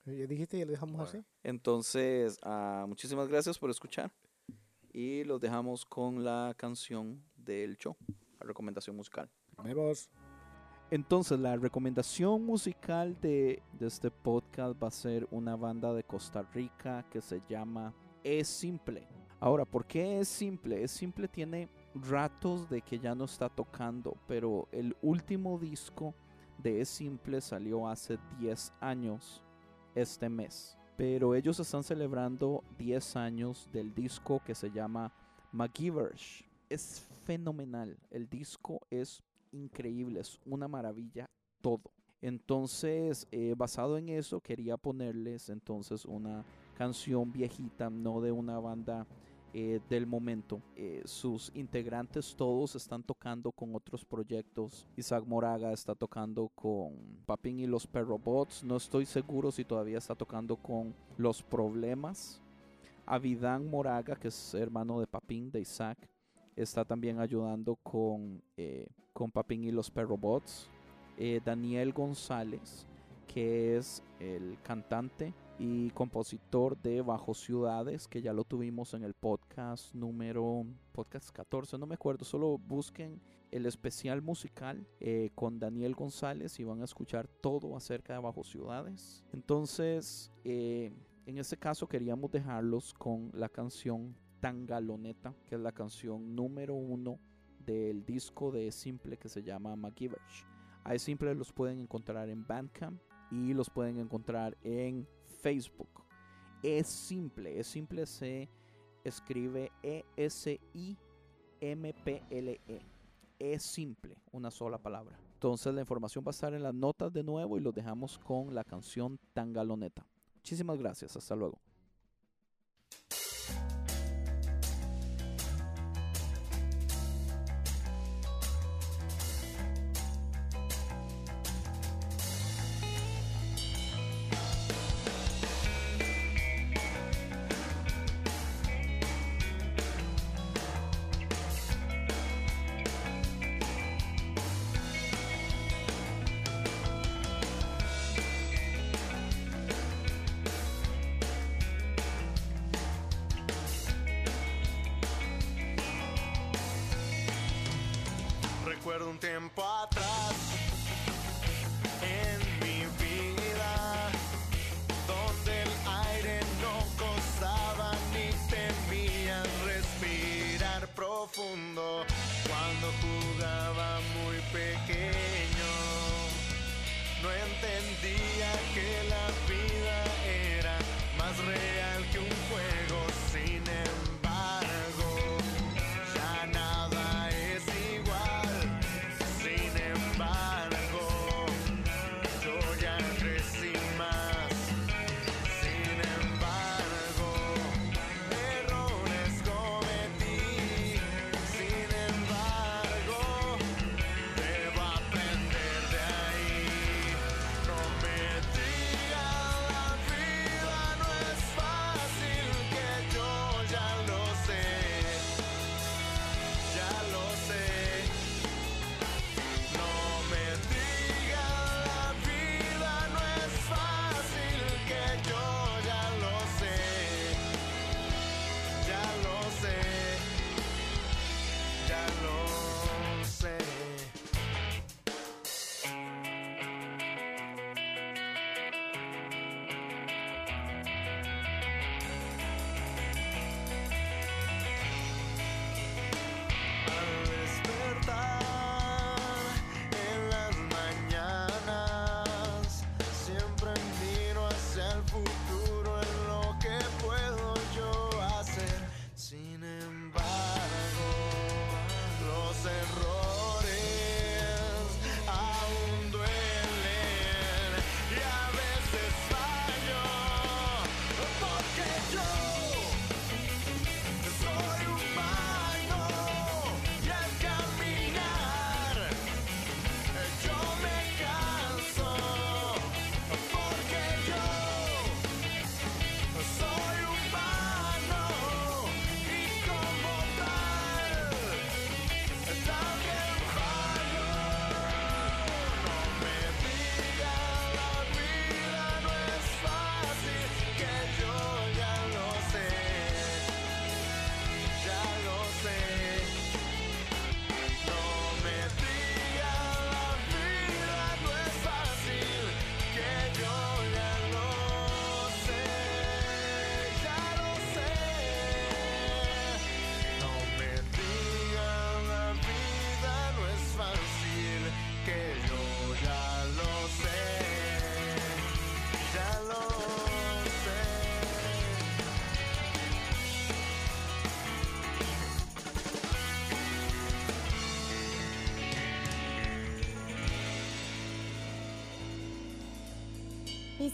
¿Ya dijiste y lo dejamos Bueno. así? Entonces, ah, muchísimas gracias por escuchar. Y los dejamos con la canción del show, la recomendación musical. Vemos. Entonces, la recomendación musical de, de este podcast va a ser una banda de Costa Rica que se llama Es Simple. Ahora, ¿por qué es simple? Es simple tiene ratos de que ya no está tocando, pero el último disco de Es Simple salió hace 10 años este mes. Pero ellos están celebrando 10 años del disco que se llama McGivers. Es fenomenal. El disco es increíble, es una maravilla todo. Entonces, eh, basado en eso, quería ponerles entonces una canción viejita, no de una banda eh, del momento. Eh, sus integrantes todos están tocando con otros proyectos. Isaac Moraga está tocando con Papín y los Perrobots. No estoy seguro si todavía está tocando con Los Problemas. Avidán Moraga, que es hermano de Papín, de Isaac, está también ayudando con, eh, con Papín y los Perrobots. Daniel González, que es el cantante y compositor de Bajo Ciudades, que ya lo tuvimos en el podcast número podcast 14, no me acuerdo, solo busquen el especial musical eh, con Daniel González y van a escuchar todo acerca de Bajo Ciudades. Entonces, eh, en este caso queríamos dejarlos con la canción Tangaloneta, que es la canción número uno del disco de Simple que se llama McGivers. A Simple los pueden encontrar en Bandcamp y los pueden encontrar en Facebook. Es simple, es simple se escribe E L E. Es simple, una sola palabra. Entonces la información va a estar en las notas de nuevo y los dejamos con la canción Tangaloneta. Muchísimas gracias, hasta luego.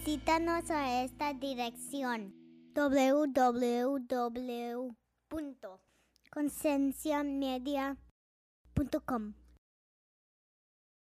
Visítanos a esta dirección www.concienciamedia.com